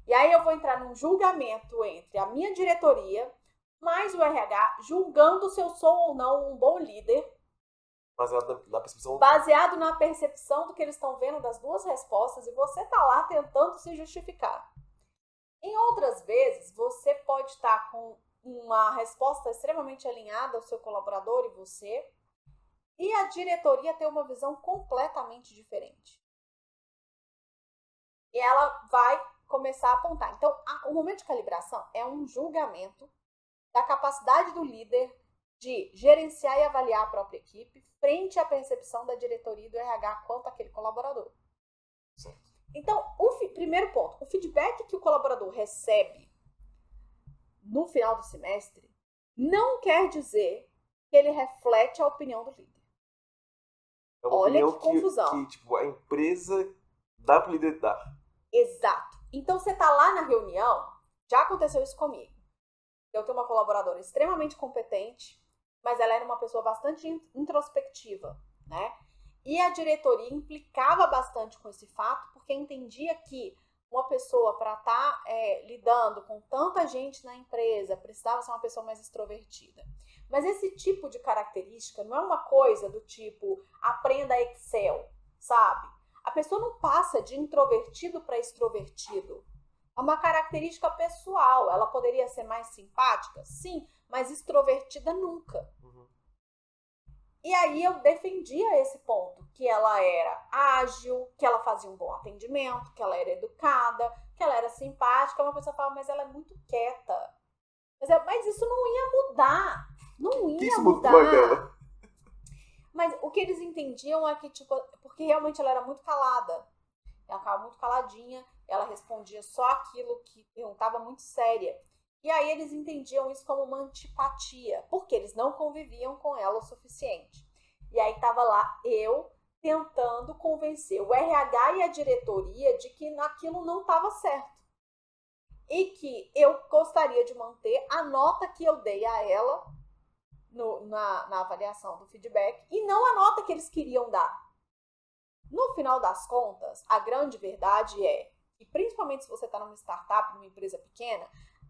S2: E aí eu vou entrar num julgamento entre a minha diretoria mais o RH, julgando se eu sou ou não um bom líder,
S1: Baseado na, na percepção.
S2: baseado na percepção do que eles estão vendo das duas respostas e você tá lá tentando se justificar. Em outras vezes, você pode estar com uma resposta extremamente alinhada ao seu colaborador e você, e a diretoria ter uma visão completamente diferente. E ela vai começar a apontar. Então, a- o momento de calibração é um julgamento da capacidade do líder de gerenciar e avaliar a própria equipe frente à percepção da diretoria e do RH quanto àquele colaborador. Então, o primeiro ponto, o feedback que o colaborador recebe no final do semestre não quer dizer que ele reflete a opinião do líder.
S1: É uma
S2: Olha
S1: opinião
S2: que confusão.
S1: Que, tipo, a empresa dá pro líder dar.
S2: Exato. Então você tá lá na reunião, já aconteceu isso comigo. Eu tenho uma colaboradora extremamente competente, mas ela era uma pessoa bastante in- introspectiva, né? E a diretoria implicava bastante com esse fato, porque entendia que uma pessoa para estar lidando com tanta gente na empresa precisava ser uma pessoa mais extrovertida. Mas esse tipo de característica não é uma coisa do tipo aprenda Excel, sabe? A pessoa não passa de introvertido para extrovertido. É uma característica pessoal. Ela poderia ser mais simpática? Sim, mas extrovertida nunca. E aí eu defendia esse ponto, que ela era ágil, que ela fazia um bom atendimento, que ela era educada, que ela era simpática. Uma pessoa fala, mas ela é muito quieta. Mas, é- mas isso não ia mudar. Não ia
S1: isso muda
S2: mudar.
S1: dela?
S2: Mas o que eles entendiam é que, tipo, porque realmente ela era muito calada. Ela ficava muito caladinha, ela respondia só aquilo que perguntava muito séria. E aí eles entendiam isso como uma antipatia, porque eles não conviviam com ela o suficiente. E aí tava lá eu tentando convencer o RH e a diretoria de que aquilo não estava certo. E que eu gostaria de manter a nota que eu dei a ela no- na, na avaliação do feedback e não a nota que eles queriam dar. No final das contas, a grande verdade é que, principalmente se você está numa startup, numa empresa pequena,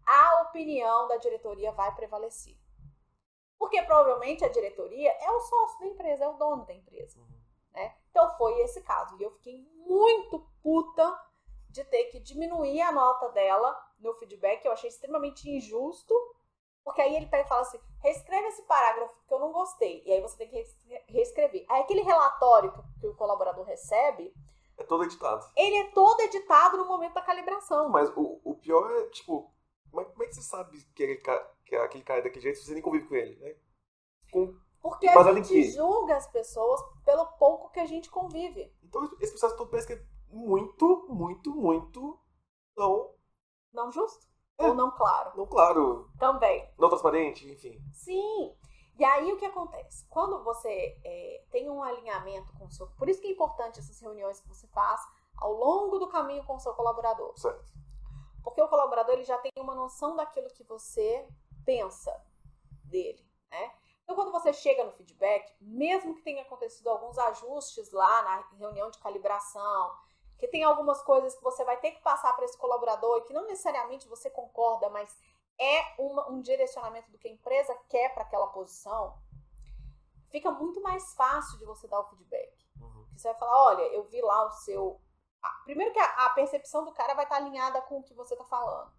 S2: a opinião da diretoria vai prevalecer. Porque provavelmente a diretoria é o sócio da empresa, é o dono da empresa.
S1: Uhum.
S2: Né? Então foi esse caso. E eu fiquei muito puta de ter que diminuir a nota dela no feedback. Eu achei extremamente injusto, Porque aí ele pega e fala assim: reescreve esse parágrafo que eu não gostei. E aí você tem que reescrever. Aí aquele relatório que o colaborador recebe.
S1: É todo editado.
S2: Ele é todo editado no momento da calibração.
S1: Mas o, o pior é, tipo, que você sabe que, ele, que aquele cara é daquele jeito se você nem convive com ele, né?
S2: Com, Porque a gente julga as pessoas pelo pouco que a gente convive.
S1: Então esse processo todo parece que é muito, muito, muito não...
S2: Não justo. É. Ou não claro.
S1: Não claro.
S2: Também.
S1: Não transparente, enfim.
S2: Sim. E aí o que acontece? Quando você é, tem um alinhamento com o seu. Por isso que é importante essas reuniões que você faz ao longo do caminho com o seu colaborador.
S1: Certo.
S2: Porque o colaborador ele já tem uma noção daquilo que você pensa dele, né? Então, quando você chega no feedback, mesmo que tenha acontecido alguns ajustes lá na reunião de calibração, que tem algumas coisas que você vai ter que passar para esse colaborador e que não necessariamente você concorda, mas é uma, um direcionamento do que a empresa quer para aquela posição, fica muito mais fácil de você dar o feedback. Uhum. Você vai falar, olha, eu vi lá o seu. Primeiro que a, a percepção do cara vai estar tá alinhada com o que você está falando.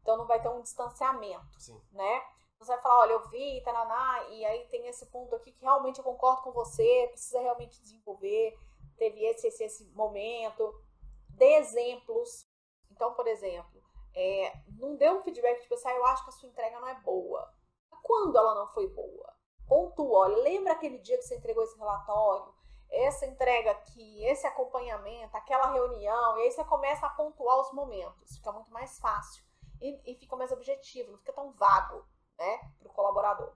S2: Então não vai ter um distanciamento,
S1: Sim.
S2: né? Você vai falar, olha, eu vi, taraná, e aí tem esse ponto aqui que realmente eu concordo com você, precisa realmente desenvolver, teve esse, esse, esse momento dê exemplos. Então, por exemplo, é, não dê um feedback tipo assim, ah, eu acho que a sua entrega não é boa. Quando ela não foi boa? Pontua, lembra aquele dia que você entregou esse relatório? Essa entrega aqui, esse acompanhamento, aquela reunião, e aí você começa a pontuar os momentos. Fica muito mais fácil e, e fica mais objetivo, não fica tão vago, né, para o colaborador.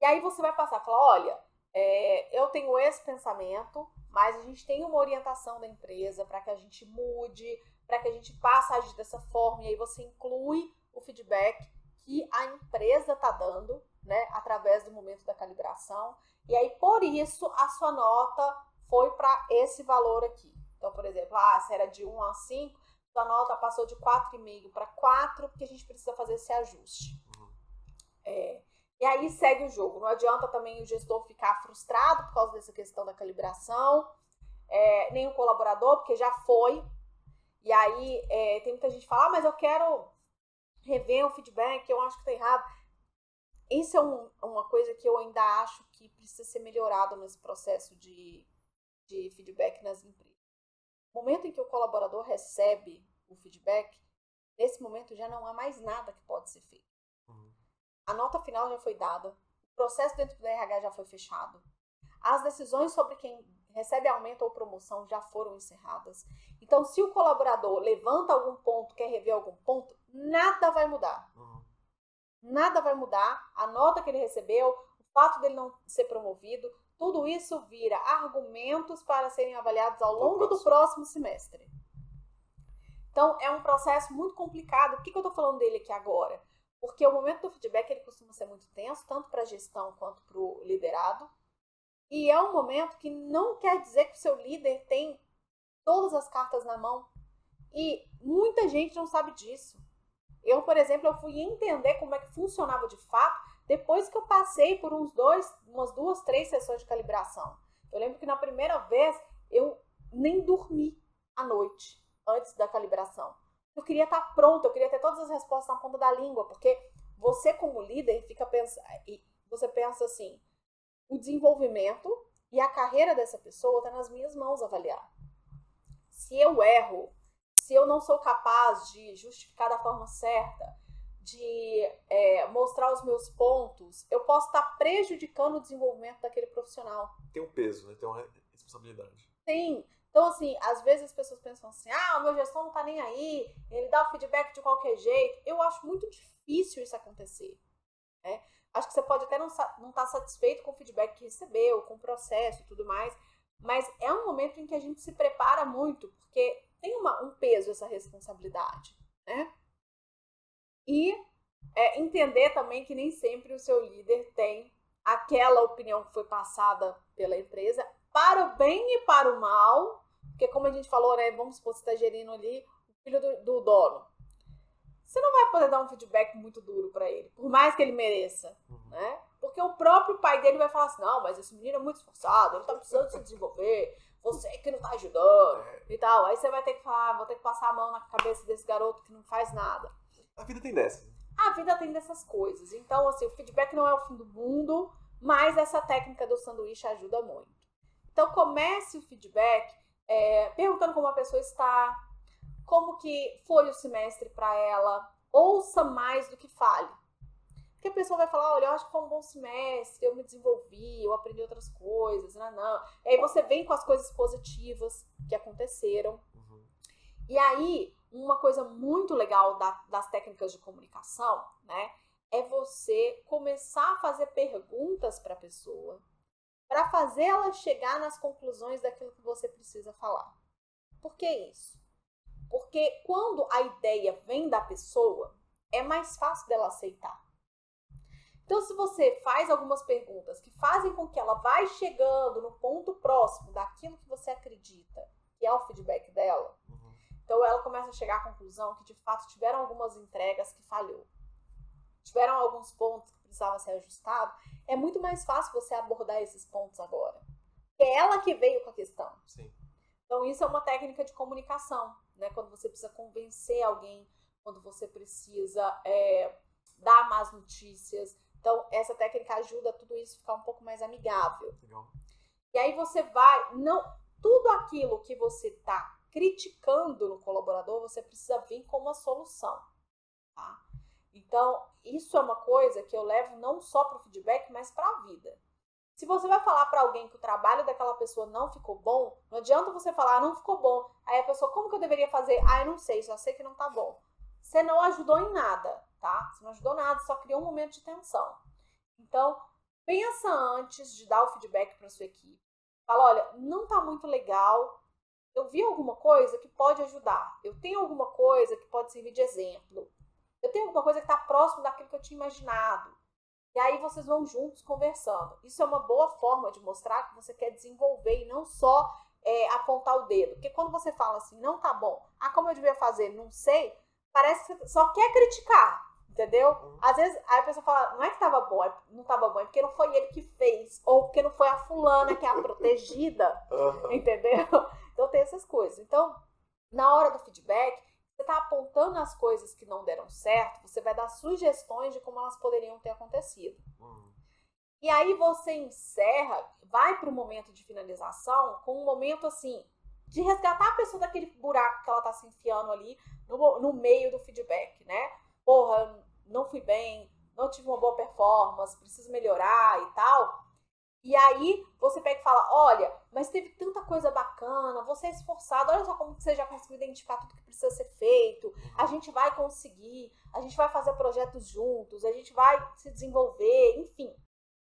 S2: E aí você vai passar, falar, olha, é, eu tenho esse pensamento, mas a gente tem uma orientação da empresa para que a gente mude, para que a gente passe a agir dessa forma, e aí você inclui o feedback que a empresa está dando, né, através do momento da calibração, e aí por isso a sua nota foi para esse valor aqui. Então, por exemplo, ah, se era de 1 a 5, sua nota passou de 4,5 para 4, porque a gente precisa fazer esse ajuste. Uhum. É, e aí segue o jogo. Não adianta também o gestor ficar frustrado por causa dessa questão da calibração, é, nem o colaborador, porque já foi. E aí é, tem muita gente que fala, ah, mas eu quero rever o feedback, eu acho que tá errado. Isso é um, uma coisa que eu ainda acho que precisa ser melhorado nesse processo de, de feedback nas empresas. No momento em que o colaborador recebe o feedback, nesse momento já não há mais nada que pode ser feito a nota final já foi dada, o processo dentro do RH já foi fechado, as decisões sobre quem recebe aumento ou promoção já foram encerradas. Então, se o colaborador levanta algum ponto, quer rever algum ponto, nada vai mudar. Uhum. Nada vai mudar. A nota que ele recebeu, o fato dele não ser promovido, tudo isso vira argumentos para serem avaliados ao longo do próximo semestre. Então, é um processo muito complicado. Por que, que eu estou falando dele aqui agora? Porque o momento do feedback ele costuma ser muito tenso, tanto para a gestão quanto para o liderado. E é um momento que não quer dizer que o seu líder tem todas as cartas na mão. E muita gente não sabe disso. Eu, por exemplo, eu fui entender como é que funcionava de fato depois que eu passei por uns dois, umas duas, três sessões de calibração. Eu lembro que na primeira vez eu nem dormi à noite antes da calibração eu queria estar pronta, eu queria ter todas as respostas na ponta da língua, porque você como líder fica pensando, você pensa assim, o desenvolvimento e a carreira dessa pessoa está nas minhas mãos avaliar. Se eu erro, se eu não sou capaz de justificar da forma certa, de é, mostrar os meus pontos, eu posso estar prejudicando o desenvolvimento daquele profissional.
S1: Tem um peso, né? tem uma responsabilidade.
S2: Tem. Então, assim, às vezes as pessoas pensam assim: ah, o meu gestor não tá nem aí, ele dá o feedback de qualquer jeito. Eu acho muito difícil isso acontecer. Né? Acho que você pode até não estar não tá satisfeito com o feedback que recebeu, com o processo e tudo mais, mas é um momento em que a gente se prepara muito, porque tem uma, um peso essa responsabilidade, né? E é, entender também que nem sempre o seu líder tem aquela opinião que foi passada pela empresa para o bem e para o mal, porque como a gente falou, né, vamos supor você está gerindo ali o filho do, do, dono. Você não vai poder dar um feedback muito duro para ele, por mais que ele mereça, uhum. né? Porque o próprio pai dele vai falar assim, não, mas esse menino é muito esforçado, ele está precisando se desenvolver, você que não está ajudando é. e tal. Aí você vai ter que falar, vou ter que passar a mão na cabeça desse garoto que não faz nada.
S1: A vida tem dessa.
S2: A vida tem dessas coisas. Então, assim, o feedback não é o fim do mundo, mas essa técnica do sanduíche ajuda muito. Então, comece o feedback é, perguntando como a pessoa está, como que foi o semestre para ela. Ouça mais do que fale. Porque a pessoa vai falar, olha, eu acho que foi um bom semestre, eu me desenvolvi, eu aprendi outras coisas, não, não. E aí você vem com as coisas positivas que aconteceram. Uhum. E aí, uma coisa muito legal da, das técnicas de comunicação, né, é você começar a fazer perguntas para a pessoa, para fazer ela chegar nas conclusões daquilo que você precisa falar. Por que isso? Porque quando a ideia vem da pessoa, é mais fácil dela aceitar. Então, se você faz algumas perguntas que fazem com que ela vai chegando no ponto próximo daquilo que você acredita, que é o feedback dela, uhum. então ela começa a chegar à conclusão que de fato tiveram algumas entregas que falhou. Tiveram alguns pontos que precisavam ser ajustados. É muito mais fácil você abordar esses pontos agora. É ela que veio com a questão.
S1: Sim.
S2: Então, isso é uma técnica de comunicação, né? Quando você precisa convencer alguém, quando você precisa é, dar más notícias, então, essa técnica ajuda tudo isso a ficar um pouco mais amigável.
S1: Legal.
S2: E aí você vai, não, tudo aquilo que você está criticando no colaborador, você precisa vir com uma solução, tá? Então, isso é uma coisa que eu levo não só para o feedback, mas para a vida. Se você vai falar para alguém que o trabalho daquela pessoa não ficou bom, não adianta você falar, ah, não ficou bom. Aí a pessoa, como que eu deveria fazer? Ah, eu não sei, só sei que não tá bom. Você não ajudou em nada tá? Você não ajudou nada, só criou um momento de tensão. Então, pensa antes de dar o feedback para sua equipe. Fala, olha, não tá muito legal. Eu vi alguma coisa que pode ajudar. Eu tenho alguma coisa que pode servir de exemplo. Eu tenho alguma coisa que está próximo daquilo que eu tinha imaginado. E aí vocês vão juntos conversando. Isso é uma boa forma de mostrar que você quer desenvolver e não só é, apontar o dedo. Porque quando você fala assim, não tá bom, ah, como eu devia fazer, não sei, parece que você só quer criticar. Entendeu? Uhum. Às vezes aí a pessoa fala, não é que tava bom, é, não tava bom, é porque não foi ele que fez, ou porque não foi a fulana que é a protegida, uhum. entendeu? Então tem essas coisas. Então, na hora do feedback, você tá apontando as coisas que não deram certo, você vai dar sugestões de como elas poderiam ter acontecido. Uhum. E aí você encerra, vai para o momento de finalização com um momento assim, de resgatar a pessoa daquele buraco que ela tá se enfiando ali no, no meio do feedback, né? Porra, não fui bem, não tive uma boa performance, preciso melhorar e tal. E aí você pega e fala: olha, mas teve tanta coisa bacana, você é esforçado, olha só como você já conseguiu identificar tudo que precisa ser feito, a gente vai conseguir, a gente vai fazer projetos juntos, a gente vai se desenvolver, enfim.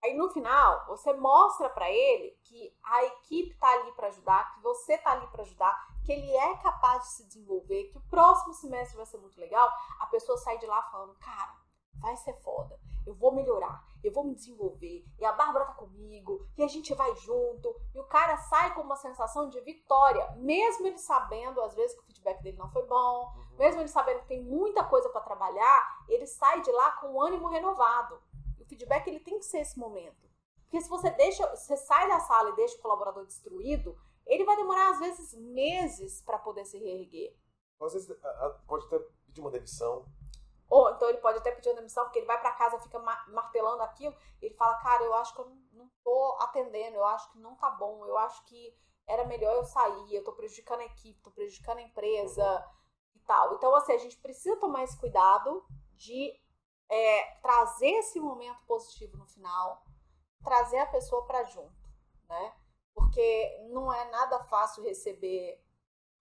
S2: Aí no final, você mostra para ele que a equipe tá ali para ajudar, que você tá ali para ajudar, que ele é capaz de se desenvolver, que o próximo semestre vai ser muito legal. A pessoa sai de lá falando: "Cara, vai ser foda. Eu vou melhorar, eu vou me desenvolver. E a Bárbara tá comigo, e a gente vai junto". E o cara sai com uma sensação de vitória, mesmo ele sabendo às vezes que o feedback dele não foi bom, uhum. mesmo ele sabendo que tem muita coisa para trabalhar, ele sai de lá com o ânimo renovado feedback ele tem que ser esse momento. Porque se você deixa, você sai da sala e deixa o colaborador destruído, ele vai demorar às vezes meses para poder se reerguer.
S1: Às vezes pode até pedir uma demissão.
S2: Ou então ele pode até pedir uma demissão porque ele vai para casa, fica martelando aquilo, e ele fala: "Cara, eu acho que eu não tô atendendo, eu acho que não tá bom, eu acho que era melhor eu sair, eu tô prejudicando a equipe, tô prejudicando a empresa uhum. e tal". Então assim, a gente precisa tomar esse cuidado de é, trazer esse momento positivo no final, trazer a pessoa para junto, né? Porque não é nada fácil receber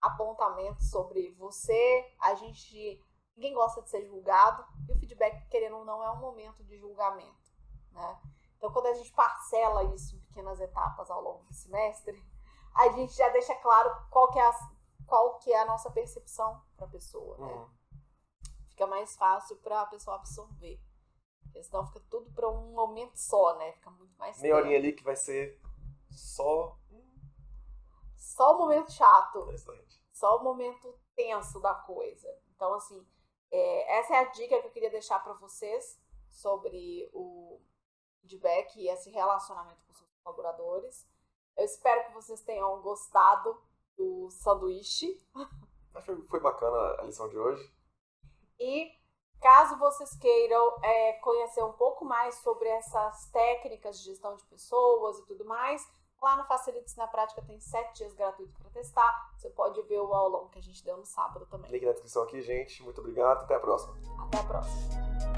S2: apontamentos sobre você, a gente ninguém gosta de ser julgado e o feedback querendo ou não é um momento de julgamento, né? Então quando a gente parcela isso em pequenas etapas ao longo do semestre, a gente já deixa claro qual que é a, qual que é a nossa percepção para a pessoa, né? Uhum fica mais fácil para a pessoa absorver. Porque senão fica tudo para um momento só, né? Fica muito mais
S1: Meia horinha ali que vai ser só.
S2: Só o momento chato. Só o momento tenso da coisa. Então, assim, é, essa é a dica que eu queria deixar para vocês sobre o feedback e esse relacionamento com seus colaboradores. Eu espero que vocês tenham gostado do sanduíche.
S1: Foi, foi bacana a lição de hoje.
S2: E Caso vocês queiram é, conhecer um pouco mais sobre essas técnicas de gestão de pessoas e tudo mais, lá no Facilites na Prática tem sete dias gratuitos para testar. Você pode ver o aulão que a gente deu no sábado também.
S1: Link na descrição aqui, gente. Muito obrigado. Até a próxima.
S2: Até a próxima.